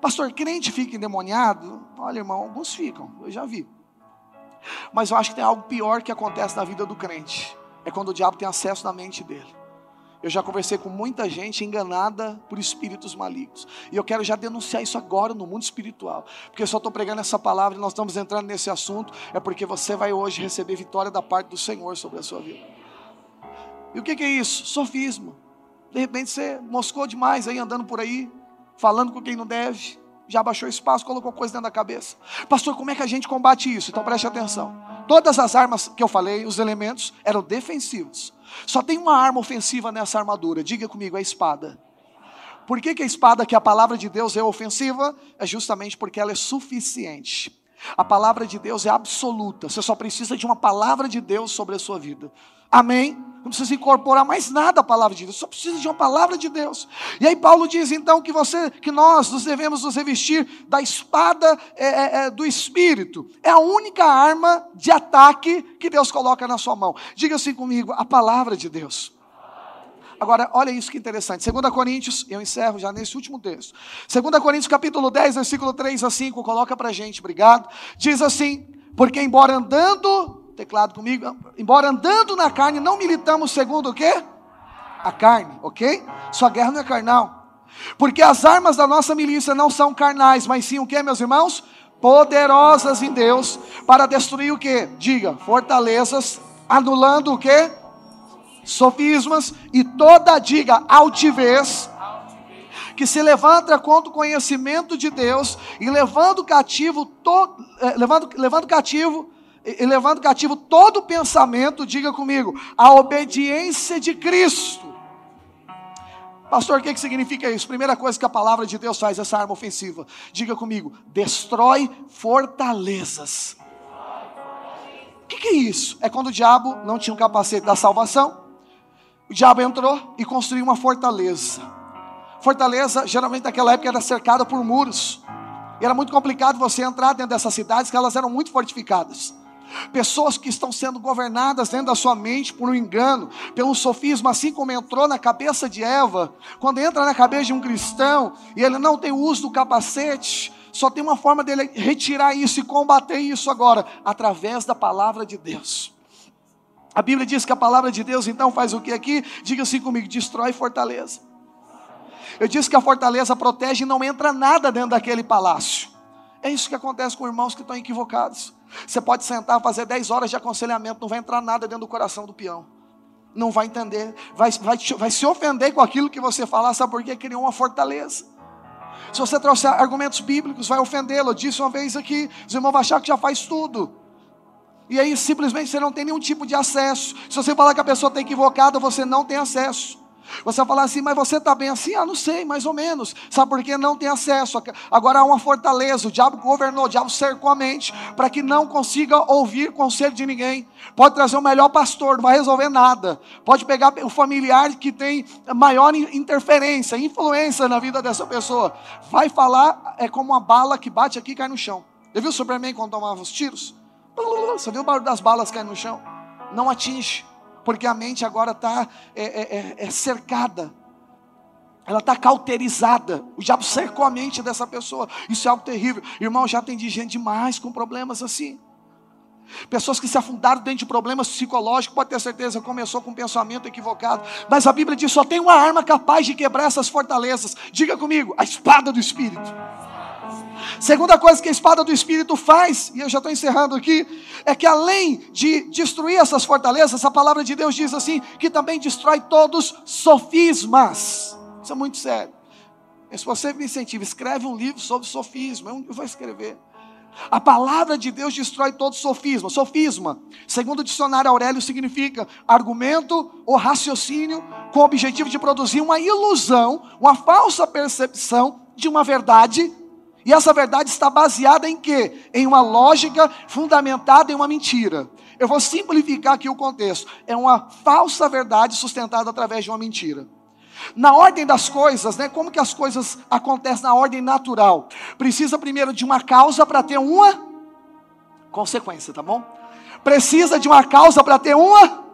Pastor, crente fica endemoniado? Olha, irmão, alguns ficam, eu já vi. Mas eu acho que tem algo pior que acontece na vida do crente. É quando o diabo tem acesso na mente dele. Eu já conversei com muita gente enganada por espíritos malignos. E eu quero já denunciar isso agora no mundo espiritual. Porque eu só estou pregando essa palavra e nós estamos entrando nesse assunto. É porque você vai hoje receber vitória da parte do Senhor sobre a sua vida. E o que, que é isso? Sofismo. De repente você moscou demais aí andando por aí, falando com quem não deve. Já baixou espaço, colocou coisa dentro da cabeça. Pastor, como é que a gente combate isso? Então preste atenção. Todas as armas que eu falei, os elementos, eram defensivos. Só tem uma arma ofensiva nessa armadura. Diga comigo, a espada. Por que, que a espada, que é a palavra de Deus, é ofensiva? É justamente porque ela é suficiente. A palavra de Deus é absoluta. Você só precisa de uma palavra de Deus sobre a sua vida. Amém? Não precisa incorporar mais nada à palavra de Deus, só precisa de uma palavra de Deus. E aí Paulo diz então que você, que nós nos devemos nos revestir da espada é, é, é, do Espírito. É a única arma de ataque que Deus coloca na sua mão. Diga assim comigo, a palavra de Deus. Agora, olha isso que interessante. 2 Coríntios, eu encerro já nesse último texto. 2 Coríntios, capítulo 10, versículo 3 a 5, coloca pra gente, obrigado. Diz assim: Porque embora andando teclado comigo. Embora andando na carne, não militamos segundo o quê? A carne, ok? Sua guerra não é carnal. Porque as armas da nossa milícia não são carnais, mas sim o que, meus irmãos? Poderosas em Deus para destruir o que? Diga, fortalezas, anulando o que? Sofismas e toda, diga, altivez que se levanta contra o conhecimento de Deus e levando cativo, to, eh, levando, levando cativo e levando cativo todo pensamento, diga comigo, a obediência de Cristo. Pastor, o que, que significa isso? Primeira coisa que a palavra de Deus faz, essa arma ofensiva. Diga comigo, destrói fortalezas. O que, que é isso? É quando o diabo não tinha o capacete da salvação, o diabo entrou e construiu uma fortaleza. Fortaleza, geralmente naquela época, era cercada por muros. E era muito complicado você entrar dentro dessas cidades, que elas eram muito fortificadas. Pessoas que estão sendo governadas dentro da sua mente por um engano, pelo sofismo, assim como entrou na cabeça de Eva. Quando entra na cabeça de um cristão e ele não tem uso do capacete, só tem uma forma dele retirar isso e combater isso agora, através da palavra de Deus. A Bíblia diz que a palavra de Deus então faz o que aqui? Diga assim comigo: destrói fortaleza. Eu disse que a fortaleza protege e não entra nada dentro daquele palácio. É isso que acontece com irmãos que estão equivocados. Você pode sentar, fazer 10 horas de aconselhamento, não vai entrar nada dentro do coração do peão. Não vai entender, vai, vai, vai se ofender com aquilo que você falar, sabe por quê? Criou uma fortaleza. Se você trouxer argumentos bíblicos, vai ofendê-lo. Eu disse uma vez aqui, os irmãos vão achar que já faz tudo. E aí simplesmente você não tem nenhum tipo de acesso. Se você falar que a pessoa está equivocada, você não tem acesso. Você vai falar assim, mas você está bem assim? Ah, não sei, mais ou menos. Sabe por quê? Não tem acesso. Agora há uma fortaleza. O diabo governou, o diabo cercou a mente para que não consiga ouvir conselho de ninguém. Pode trazer o melhor pastor, não vai resolver nada. Pode pegar o familiar que tem maior interferência, influência na vida dessa pessoa. Vai falar, é como uma bala que bate aqui e cai no chão. Já viu o Superman quando tomava os tiros? Você viu o barulho das balas caindo no chão? Não atinge porque a mente agora está é, é, é, é cercada, ela está cauterizada. O diabo cercou a mente dessa pessoa. Isso é algo terrível. Irmão, já tem de gente demais com problemas assim. Pessoas que se afundaram dentro de problemas psicológicos, pode ter certeza, começou com um pensamento equivocado. Mas a Bíblia diz: só tem uma arma capaz de quebrar essas fortalezas. Diga comigo, a espada do Espírito. Segunda coisa que a espada do Espírito faz, e eu já estou encerrando aqui, é que além de destruir essas fortalezas, a palavra de Deus diz assim, que também destrói todos sofismas. Isso é muito sério. Se você me incentiva, escreve um livro sobre sofisma, eu vou escrever. A palavra de Deus destrói todo sofisma. Sofisma, segundo o dicionário Aurélio, significa argumento ou raciocínio com o objetivo de produzir uma ilusão, uma falsa percepção de uma verdade e essa verdade está baseada em quê? Em uma lógica fundamentada em uma mentira. Eu vou simplificar aqui o contexto. É uma falsa verdade sustentada através de uma mentira. Na ordem das coisas, né? Como que as coisas acontecem na ordem natural? Precisa primeiro de uma causa para ter uma consequência, tá bom? Precisa de uma causa para ter uma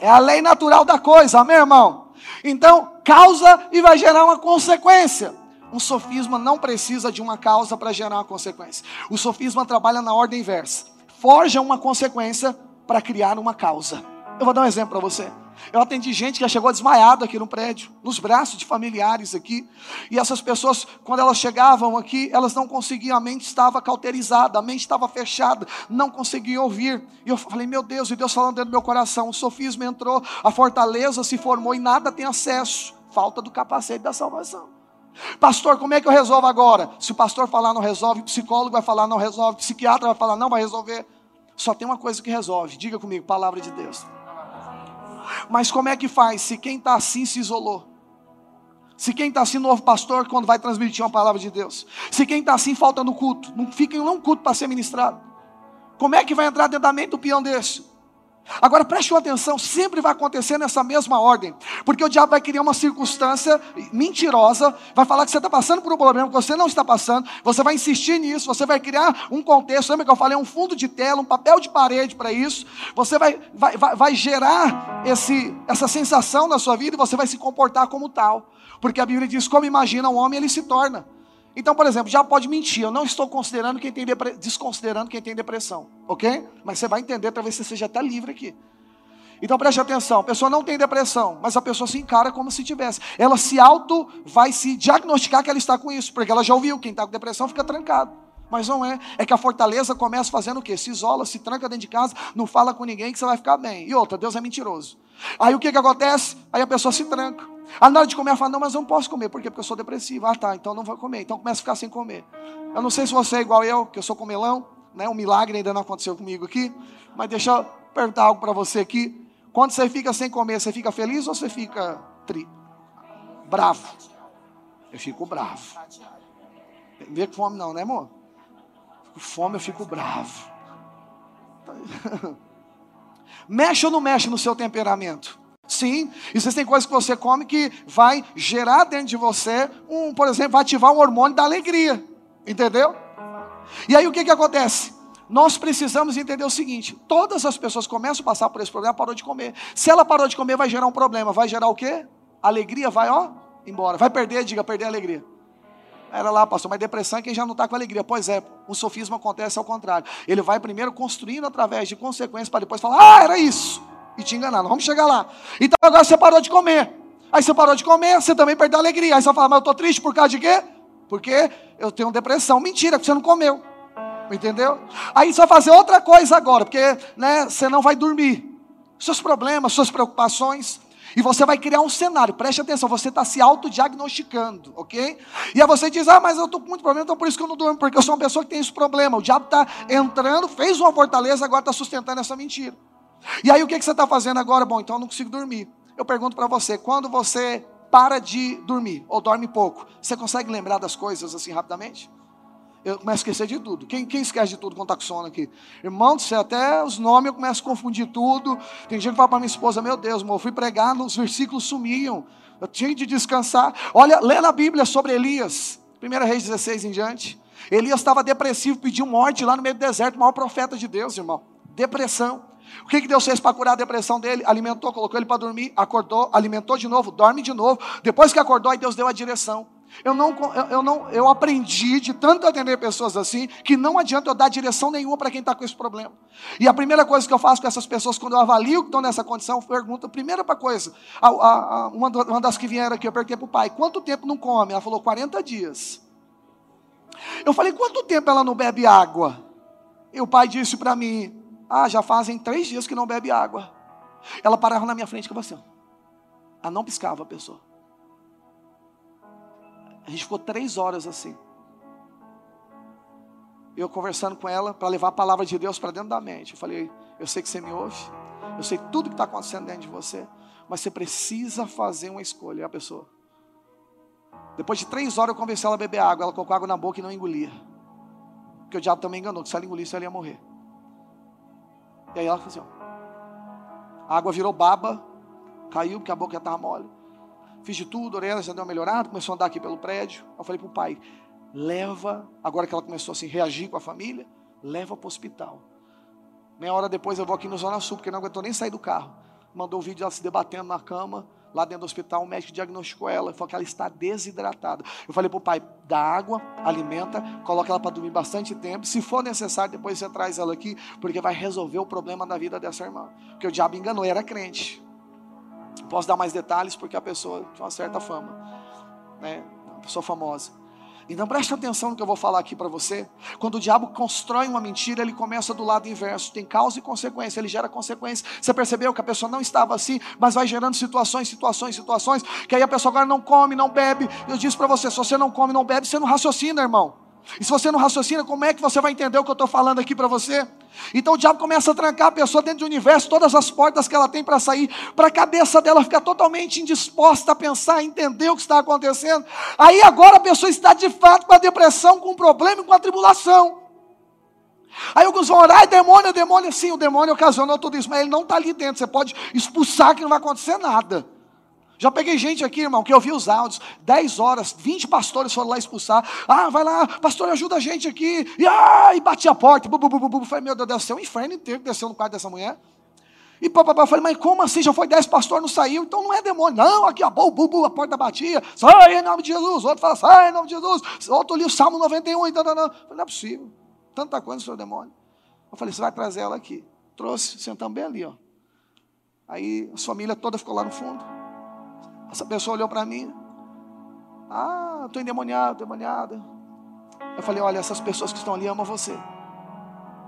é a lei natural da coisa, amém, irmão? Então, causa e vai gerar uma consequência. Um sofisma não precisa de uma causa para gerar uma consequência. O sofisma trabalha na ordem inversa. Forja uma consequência para criar uma causa. Eu vou dar um exemplo para você. Eu atendi gente que já chegou desmaiado aqui no prédio, nos braços de familiares aqui. E essas pessoas, quando elas chegavam aqui, elas não conseguiam, a mente estava cauterizada, a mente estava fechada, não conseguiam ouvir. E eu falei, meu Deus, e Deus falando dentro do meu coração: o sofisma entrou, a fortaleza se formou e nada tem acesso. Falta do capacete da salvação. Pastor, como é que eu resolvo agora? Se o pastor falar não resolve, o psicólogo vai falar não resolve, o psiquiatra vai falar não vai resolver. Só tem uma coisa que resolve. Diga comigo, palavra de Deus. Mas como é que faz se quem está assim se isolou? Se quem está assim, novo pastor, quando vai transmitir uma palavra de Deus. Se quem está assim, falta no culto. Não fica em um culto para ser ministrado. Como é que vai entrar dentro da mente do peão desse? Agora preste atenção, sempre vai acontecer nessa mesma ordem, porque o diabo vai criar uma circunstância mentirosa, vai falar que você está passando por um problema que você não está passando, você vai insistir nisso, você vai criar um contexto, lembra que eu falei, um fundo de tela, um papel de parede para isso, você vai, vai, vai, vai gerar esse, essa sensação na sua vida e você vai se comportar como tal, porque a Bíblia diz: como imagina um homem, ele se torna. Então, por exemplo, já pode mentir. Eu não estou considerando quem tem depre... desconsiderando quem tem depressão, ok? Mas você vai entender, talvez você seja até livre aqui. Então preste atenção, a pessoa não tem depressão, mas a pessoa se encara como se tivesse. Ela se auto vai se diagnosticar que ela está com isso, porque ela já ouviu, quem está com depressão fica trancado. Mas não é. É que a fortaleza começa fazendo o quê? Se isola, se tranca dentro de casa, não fala com ninguém que você vai ficar bem. E outra, Deus é mentiroso. Aí o que, que acontece? Aí a pessoa se tranca. Aí na hora de comer, ela fala: Não, mas eu não posso comer. Por quê? Porque eu sou depressiva. Ah, tá, então não vou comer. Então começa a ficar sem comer. Eu não sei se você é igual eu, que eu sou comelão. Né? Um milagre ainda não aconteceu comigo aqui. Mas deixa eu perguntar algo para você aqui. Quando você fica sem comer, você fica feliz ou você fica tri... bravo? Eu fico bravo. Não vê com fome, não, né, amor? Com fome, eu fico bravo. Mexe ou não mexe no seu temperamento? Sim, existem coisas que você come que vai gerar dentro de você um, por exemplo, vai ativar um hormônio da alegria. Entendeu? E aí o que, que acontece? Nós precisamos entender o seguinte: todas as pessoas começam a passar por esse problema, parou de comer. Se ela parou de comer, vai gerar um problema. Vai gerar o quê? Alegria vai, ó, embora. Vai perder, diga, perder a alegria. Era lá, pastor, mas depressão é quem já não está com alegria. Pois é, o sofismo acontece ao contrário. Ele vai primeiro construindo através de consequências para depois falar, ah, era isso. E te enganar, vamos chegar lá. Então agora você parou de comer. Aí você parou de comer, você também perdeu a alegria. Aí você fala, mas eu estou triste por causa de quê? Porque eu tenho depressão. Mentira, porque você não comeu. Entendeu? Aí você vai fazer outra coisa agora, porque né, você não vai dormir. Seus problemas, suas preocupações, e você vai criar um cenário, preste atenção, você está se autodiagnosticando, ok? E aí você diz, ah, mas eu estou com muito problema, então por isso que eu não durmo, porque eu sou uma pessoa que tem esse problema. O diabo está entrando, fez uma fortaleza, agora está sustentando essa mentira. E aí o que, que você está fazendo agora? Bom, então eu não consigo dormir. Eu pergunto para você, quando você para de dormir, ou dorme pouco, você consegue lembrar das coisas assim rapidamente? Eu começo a esquecer de tudo. Quem, quem esquece de tudo quando está com sono aqui? Irmão do céu, até os nomes eu começo a confundir tudo. Tem gente que fala para minha esposa, meu Deus, eu fui pregar, os versículos sumiam. Eu tinha de descansar. Olha, lê na Bíblia sobre Elias, 1 Reis 16 em diante. Elias estava depressivo, pediu morte lá no meio do deserto, o maior profeta de Deus, irmão. Depressão. O que, que Deus fez para curar a depressão dele? Alimentou, colocou ele para dormir, acordou, alimentou de novo, dorme de novo. Depois que acordou, aí Deus deu a direção. Eu não, eu, não, eu aprendi de tanto atender pessoas assim, que não adianta eu dar direção nenhuma para quem está com esse problema. E a primeira coisa que eu faço com essas pessoas, quando eu avalio que estão nessa condição, eu pergunto, primeira coisa, a, a, a, uma, uma das que vieram aqui, eu perguntei para o pai, quanto tempo não come? Ela falou, 40 dias. Eu falei, quanto tempo ela não bebe água? E o pai disse para mim, ah, já fazem três dias que não bebe água. Ela parava na minha frente com assim, ela não piscava a pessoa. A gente ficou três horas assim. Eu conversando com ela para levar a palavra de Deus para dentro da mente. Eu falei, eu sei que você me ouve, eu sei tudo que está acontecendo dentro de você, mas você precisa fazer uma escolha. E a pessoa. Depois de três horas eu convenci ela a beber água. Ela colocou água na boca e não engolia. Porque o diabo também enganou, que se ela engolisse ela ia morrer. E aí ela falou assim: a água virou baba, caiu porque a boca estava mole. Fiz de tudo, orei, ela já deu uma melhorada, começou a andar aqui pelo prédio. Eu falei para o pai, leva, agora que ela começou assim, reagir com a família, leva para o hospital. Meia hora depois eu vou aqui no Zona Sul, porque não aguentou nem sair do carro. Mandou um vídeo dela se debatendo na cama, lá dentro do hospital, o médico diagnosticou ela, falou que ela está desidratada. Eu falei para o pai, dá água, alimenta, coloca ela para dormir bastante tempo. Se for necessário, depois você traz ela aqui, porque vai resolver o problema da vida dessa irmã. Porque o diabo enganou, era crente. Posso dar mais detalhes porque a pessoa tinha uma certa fama, né? Uma pessoa famosa. Então preste atenção no que eu vou falar aqui para você. Quando o diabo constrói uma mentira, ele começa do lado inverso. Tem causa e consequência, ele gera consequência. Você percebeu que a pessoa não estava assim, mas vai gerando situações, situações, situações, que aí a pessoa agora não come, não bebe. Eu disse para você, se você não come, não bebe, você não raciocina, irmão. E se você não raciocina, como é que você vai entender o que eu estou falando aqui para você? Então o diabo começa a trancar a pessoa dentro do universo, todas as portas que ela tem para sair, para a cabeça dela ficar totalmente indisposta a pensar, a entender o que está acontecendo. Aí agora a pessoa está de fato com a depressão, com o problema e com a tribulação. Aí alguns vão orar, demônio, demônio, sim, o demônio ocasionou tudo isso, mas ele não está ali dentro, você pode expulsar que não vai acontecer nada. Já peguei gente aqui, irmão, que eu vi os áudios, 10 horas, 20 pastores foram lá expulsar. Ah, vai lá, pastor, ajuda a gente aqui. E, ah, e bati a porta. Bu, bu, bu, bu. Falei, meu Deus, deve ser um inferno inteiro que desceu no quarto dessa mulher. E papapá, falei, mas como assim? Já foi 10 pastores, não saiu, então não é demônio. Não, aqui, ó, bu, bu, bu, a porta batia. Sai em nome de Jesus. Outro fala, sai em nome de Jesus. Outro li o Salmo 91. Então, não, não. Falei, não é possível. Tanta coisa, senhor demônio. Eu falei, você vai trazer ela aqui. Trouxe, sentamos bem ali, ó. Aí a família toda ficou lá no fundo. Essa pessoa olhou para mim. Ah, estou endemoniado, endemoniada. Eu falei, olha, essas pessoas que estão ali amam você.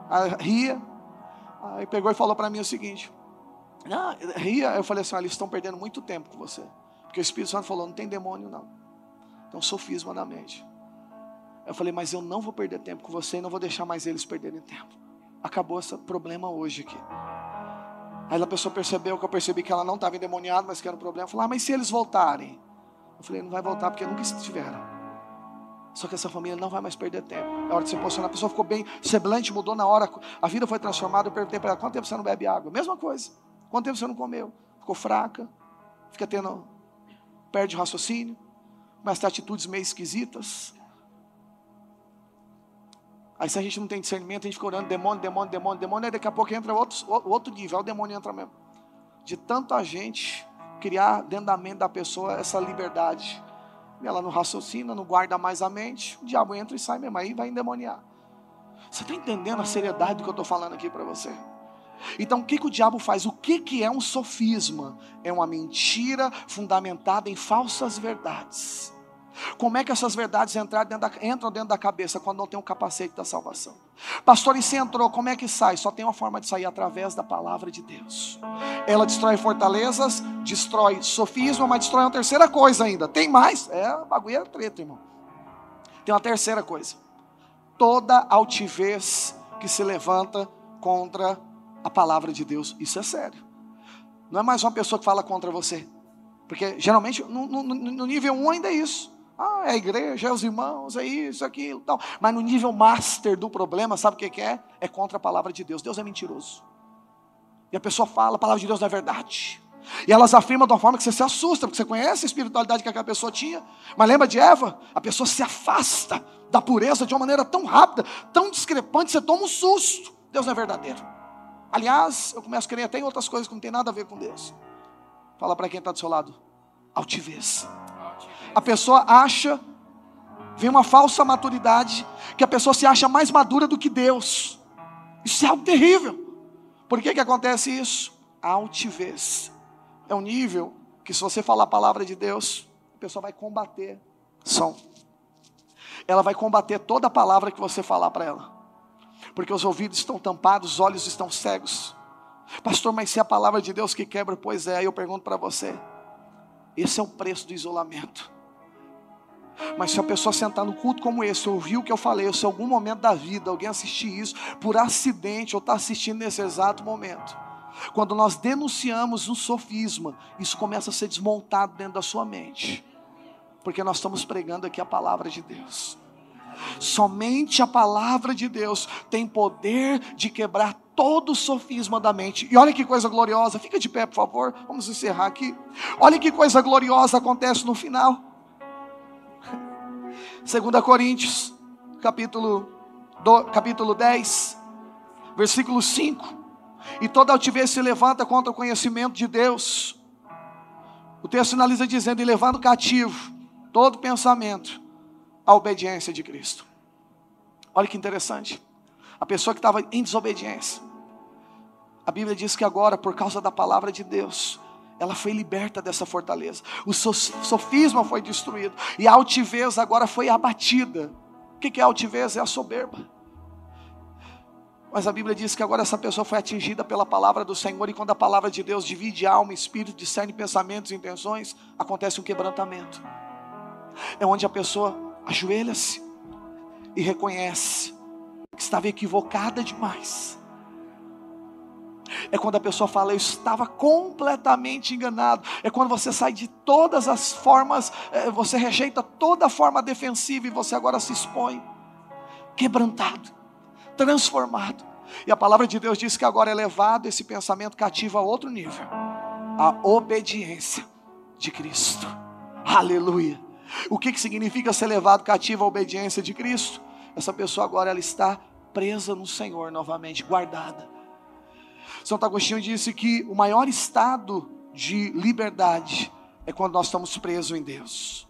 Aí ria. Aí pegou e falou para mim o seguinte. Ah, ria. Eu falei assim, olha, eles estão perdendo muito tempo com você. Porque o Espírito Santo falou, não tem demônio não. Então sofisma na mente. Eu falei, mas eu não vou perder tempo com você e não vou deixar mais eles perderem tempo. Acabou esse problema hoje aqui. Aí a pessoa percebeu que eu percebi que ela não estava endemoniada, mas que era um problema. Falou, ah, mas se eles voltarem? Eu falei, não vai voltar porque nunca estiveram. Só que essa família não vai mais perder tempo. É hora de se posicionar. A pessoa ficou bem, semblante mudou na hora, a vida foi transformada. Eu perguntei para ela: quanto tempo você não bebe água? Mesma coisa. Quanto tempo você não comeu? Ficou fraca, fica tendo, perde o raciocínio, mas tem atitudes meio esquisitas. Aí se a gente não tem discernimento, a gente fica orando demônio, demônio, demônio, demônio, aí daqui a pouco entra outro, outro nível, aí o demônio entra mesmo. De tanta gente criar dentro da mente da pessoa essa liberdade. E ela não raciocina, não guarda mais a mente, o diabo entra e sai mesmo, aí vai endemoniar. Você está entendendo a seriedade do que eu estou falando aqui para você? Então, o que, que o diabo faz? O que, que é um sofisma? É uma mentira fundamentada em falsas verdades. Como é que essas verdades entram dentro, da, entram dentro da cabeça quando não tem o um capacete da salvação? Pastor, e se entrou, como é que sai? Só tem uma forma de sair através da palavra de Deus. Ela destrói fortalezas, destrói sofisma, mas destrói uma terceira coisa ainda. Tem mais? É, bagulho é treta, irmão. Tem uma terceira coisa. Toda altivez que se levanta contra a palavra de Deus. Isso é sério. Não é mais uma pessoa que fala contra você. Porque geralmente no, no, no nível 1 um ainda é isso. Ah, é a igreja, é os irmãos, é isso, aquilo, tal. Mas no nível master do problema, sabe o que é? É contra a palavra de Deus. Deus é mentiroso. E a pessoa fala, a palavra de Deus não é verdade. E elas afirmam de uma forma que você se assusta, porque você conhece a espiritualidade que aquela pessoa tinha. Mas lembra de Eva? A pessoa se afasta da pureza de uma maneira tão rápida, tão discrepante, você toma um susto. Deus não é verdadeiro. Aliás, eu começo a crer até em outras coisas que não tem nada a ver com Deus. Fala para quem está do seu lado. Altivez a pessoa acha, vem uma falsa maturidade, que a pessoa se acha mais madura do que Deus. Isso é algo terrível. Por que, que acontece isso? altivez. É um nível que, se você falar a palavra de Deus, a pessoa vai combater som. Ela vai combater toda a palavra que você falar para ela. Porque os ouvidos estão tampados, os olhos estão cegos. Pastor, mas se é a palavra de Deus que quebra, pois é, eu pergunto para você: esse é o preço do isolamento. Mas se a pessoa sentar no culto como esse, ouvir o que eu falei, ou se em algum momento da vida alguém assistir isso por acidente ou está assistindo nesse exato momento, quando nós denunciamos um sofisma, isso começa a ser desmontado dentro da sua mente, porque nós estamos pregando aqui a palavra de Deus. Somente a palavra de Deus tem poder de quebrar todo o sofisma da mente. E olha que coisa gloriosa, fica de pé, por favor, vamos encerrar aqui. Olha que coisa gloriosa acontece no final. 2 Coríntios, capítulo, do, capítulo 10, versículo 5. E toda altivez se levanta contra o conhecimento de Deus. O texto finaliza dizendo: e levando cativo todo pensamento à obediência de Cristo. Olha que interessante. A pessoa que estava em desobediência. A Bíblia diz que agora, por causa da palavra de Deus, ela foi liberta dessa fortaleza. O sofisma foi destruído. E a altivez agora foi abatida. O que é altivez? É a soberba. Mas a Bíblia diz que agora essa pessoa foi atingida pela palavra do Senhor, e quando a palavra de Deus divide alma espírito, discerne pensamentos e intenções, acontece um quebrantamento. É onde a pessoa ajoelha-se e reconhece que estava equivocada demais é quando a pessoa fala, eu estava completamente enganado. É quando você sai de todas as formas, é, você rejeita toda forma defensiva e você agora se expõe, quebrantado, transformado. E a palavra de Deus diz que agora é levado esse pensamento cativo a outro nível a obediência de Cristo. Aleluia. O que, que significa ser levado cativo à obediência de Cristo? Essa pessoa agora ela está presa no Senhor novamente, guardada Santo Agostinho disse que o maior estado de liberdade é quando nós estamos presos em Deus.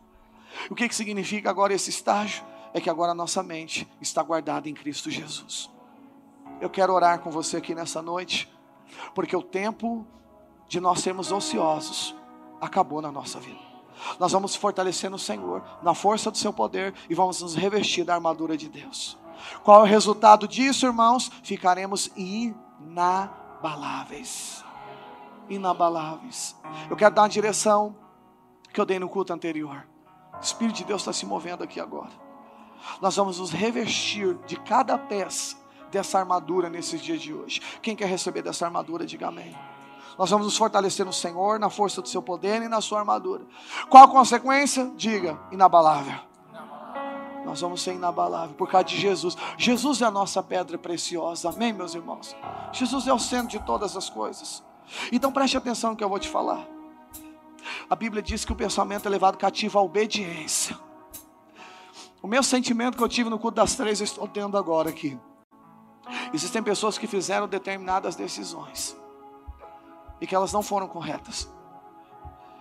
O que, que significa agora esse estágio? É que agora a nossa mente está guardada em Cristo Jesus. Eu quero orar com você aqui nessa noite, porque o tempo de nós sermos ociosos acabou na nossa vida. Nós vamos fortalecer no Senhor, na força do seu poder e vamos nos revestir da armadura de Deus. Qual é o resultado disso, irmãos? Ficaremos inabaláveis inabaláveis. Inabaláveis. Eu quero dar uma direção que eu dei no culto anterior. O Espírito de Deus está se movendo aqui agora. Nós vamos nos revestir de cada peça dessa armadura nesses dias de hoje. Quem quer receber dessa armadura, diga amém. Nós vamos nos fortalecer no Senhor, na força do seu poder e na sua armadura. Qual a consequência? Diga, inabalável. Nós vamos ser inabaláveis por causa de Jesus. Jesus é a nossa pedra preciosa. Amém, meus irmãos? Jesus é o centro de todas as coisas. Então preste atenção no que eu vou te falar. A Bíblia diz que o pensamento é levado cativo à obediência. O meu sentimento que eu tive no culto das três, eu estou tendo agora aqui. Existem pessoas que fizeram determinadas decisões e que elas não foram corretas.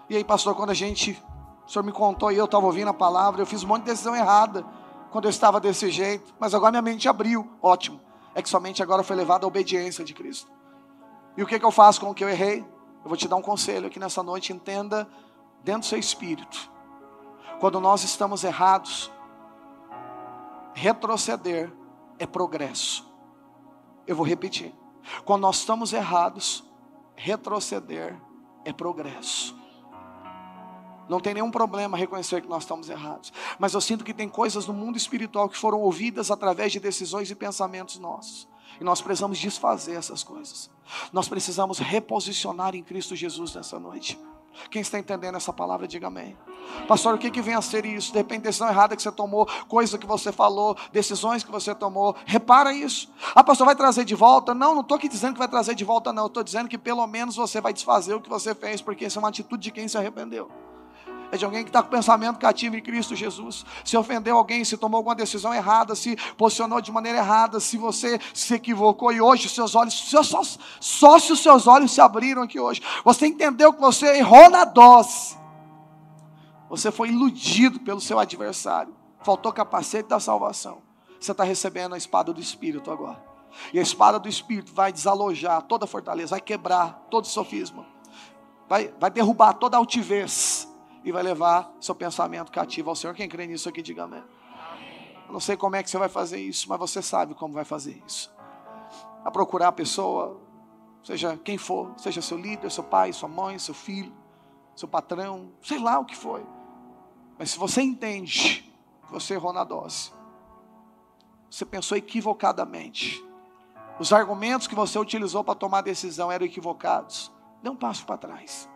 E aí, pastor, quando a gente o senhor me contou e eu estava ouvindo a palavra, eu fiz um monte de decisão errada quando eu estava desse jeito, mas agora minha mente abriu, ótimo. É que somente agora foi levada à obediência de Cristo. E o que, que eu faço com o que eu errei? Eu vou te dar um conselho aqui nessa noite, entenda dentro do seu espírito. Quando nós estamos errados, retroceder é progresso. Eu vou repetir. Quando nós estamos errados, retroceder é progresso. Não tem nenhum problema reconhecer que nós estamos errados. Mas eu sinto que tem coisas no mundo espiritual que foram ouvidas através de decisões e pensamentos nossos. E nós precisamos desfazer essas coisas. Nós precisamos reposicionar em Cristo Jesus nessa noite. Quem está entendendo essa palavra, diga amém. Pastor, o que, que vem a ser isso? De repente, decisão errada que você tomou, coisa que você falou, decisões que você tomou. Repara isso. Ah, pastor, vai trazer de volta? Não, não estou aqui dizendo que vai trazer de volta, não. Estou dizendo que pelo menos você vai desfazer o que você fez, porque isso é uma atitude de quem se arrependeu é de alguém que está com pensamento cativo em Cristo Jesus. Se ofendeu alguém, se tomou alguma decisão errada, se posicionou de maneira errada, se você se equivocou e hoje seus olhos, só, só se os seus olhos se abriram aqui hoje, você entendeu que você errou na dose, você foi iludido pelo seu adversário, faltou capacete da salvação. Você está recebendo a espada do Espírito agora. E a espada do Espírito vai desalojar toda fortaleza, vai quebrar todo o sofisma, vai, vai derrubar toda altivez e vai levar seu pensamento cativo ao Senhor. Quem crê nisso aqui, diga amém. Eu não sei como é que você vai fazer isso, mas você sabe como vai fazer isso. A procurar a pessoa, seja quem for, seja seu líder, seu pai, sua mãe, seu filho, seu patrão, sei lá o que foi. Mas se você entende que você errou na dose, você pensou equivocadamente, os argumentos que você utilizou para tomar a decisão eram equivocados, dê um passo para trás.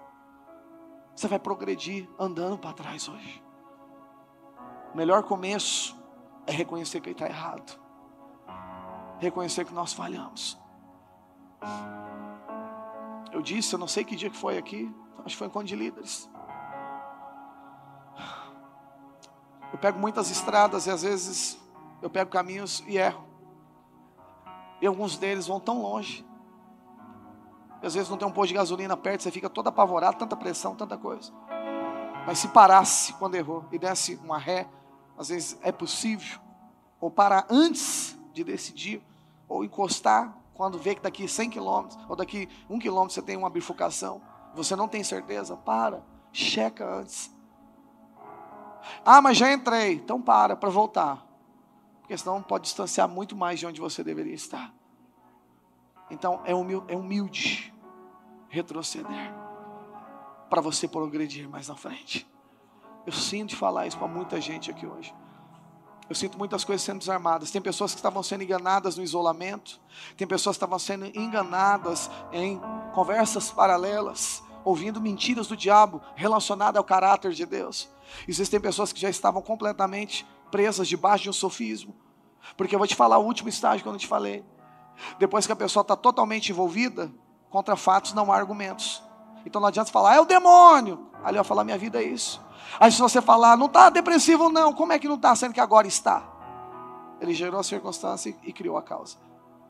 Você vai progredir andando para trás hoje. O melhor começo é reconhecer que está errado. Reconhecer que nós falhamos. Eu disse, eu não sei que dia que foi aqui, acho que foi encontro de líderes. Eu pego muitas estradas e às vezes eu pego caminhos e erro. E alguns deles vão tão longe às vezes não tem um posto de gasolina perto, você fica todo apavorado, tanta pressão, tanta coisa. Mas se parasse quando errou e desse uma ré, às vezes é possível, ou parar antes de decidir, ou encostar quando vê que daqui 100 quilômetros, ou daqui 1 quilômetro você tem uma bifurcação, Você não tem certeza? Para, checa antes. Ah, mas já entrei. Então para para voltar. Porque senão pode distanciar muito mais de onde você deveria estar. Então é humilde, é humilde retroceder para você progredir mais na frente. Eu sinto falar isso para muita gente aqui hoje. Eu sinto muitas coisas sendo desarmadas. Tem pessoas que estavam sendo enganadas no isolamento. Tem pessoas que estavam sendo enganadas em conversas paralelas, ouvindo mentiras do diabo relacionadas ao caráter de Deus. Existem pessoas que já estavam completamente presas debaixo de um sofismo. Porque eu vou te falar o último estágio que eu não te falei. Depois que a pessoa está totalmente envolvida, contra fatos não há argumentos. Então não adianta falar, é o demônio. Ali eu falar, minha vida é isso. Aí se você falar, não está depressivo não, como é que não está, sendo que agora está? Ele gerou a circunstância e criou a causa.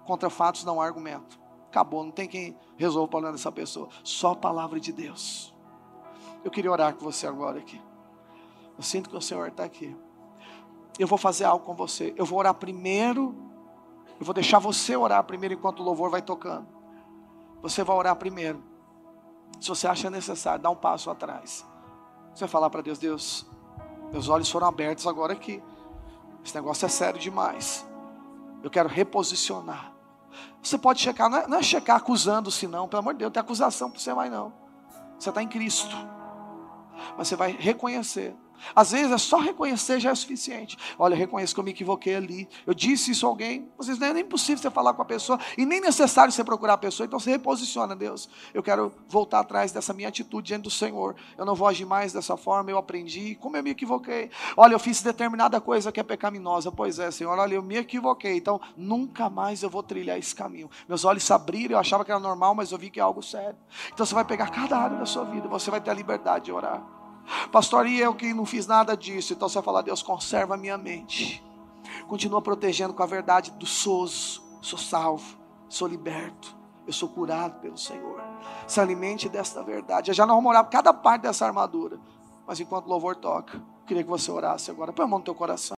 Contra fatos não há argumento. Acabou, não tem quem resolva o problema dessa pessoa. Só a palavra de Deus. Eu queria orar com você agora aqui. Eu sinto que o Senhor está aqui. Eu vou fazer algo com você. Eu vou orar primeiro. Eu vou deixar você orar primeiro enquanto o louvor vai tocando. Você vai orar primeiro. Se você acha necessário, dá um passo atrás. Você vai falar para Deus: Deus, meus olhos foram abertos agora aqui. Esse negócio é sério demais. Eu quero reposicionar. Você pode checar, não é, não é checar acusando-se, não. Pelo amor de Deus, tem acusação para você mais, não. Você está em Cristo. Mas você vai reconhecer às vezes é só reconhecer já é suficiente. Olha, eu reconheço que eu me equivoquei ali. Eu disse isso a alguém. Às vezes não é nem possível você falar com a pessoa e nem necessário você procurar a pessoa. Então você reposiciona, Deus. Eu quero voltar atrás dessa minha atitude diante do Senhor. Eu não vou agir mais dessa forma. Eu aprendi. Como eu me equivoquei? Olha, eu fiz determinada coisa que é pecaminosa. Pois é, Senhor. Olha, eu me equivoquei. Então nunca mais eu vou trilhar esse caminho. Meus olhos se abriram. Eu achava que era normal, mas eu vi que é algo sério. Então você vai pegar cada área da sua vida. Você vai ter a liberdade de orar. Pastor, e eu que não fiz nada disso. Então você vai falar, Deus, conserva a minha mente. Continua protegendo com a verdade do sozo. Sou salvo, sou liberto, eu sou curado pelo Senhor. Se alimente desta verdade. Eu já não vou morar cada parte dessa armadura. Mas enquanto o louvor toca, queria que você orasse agora. Põe a mão no teu coração.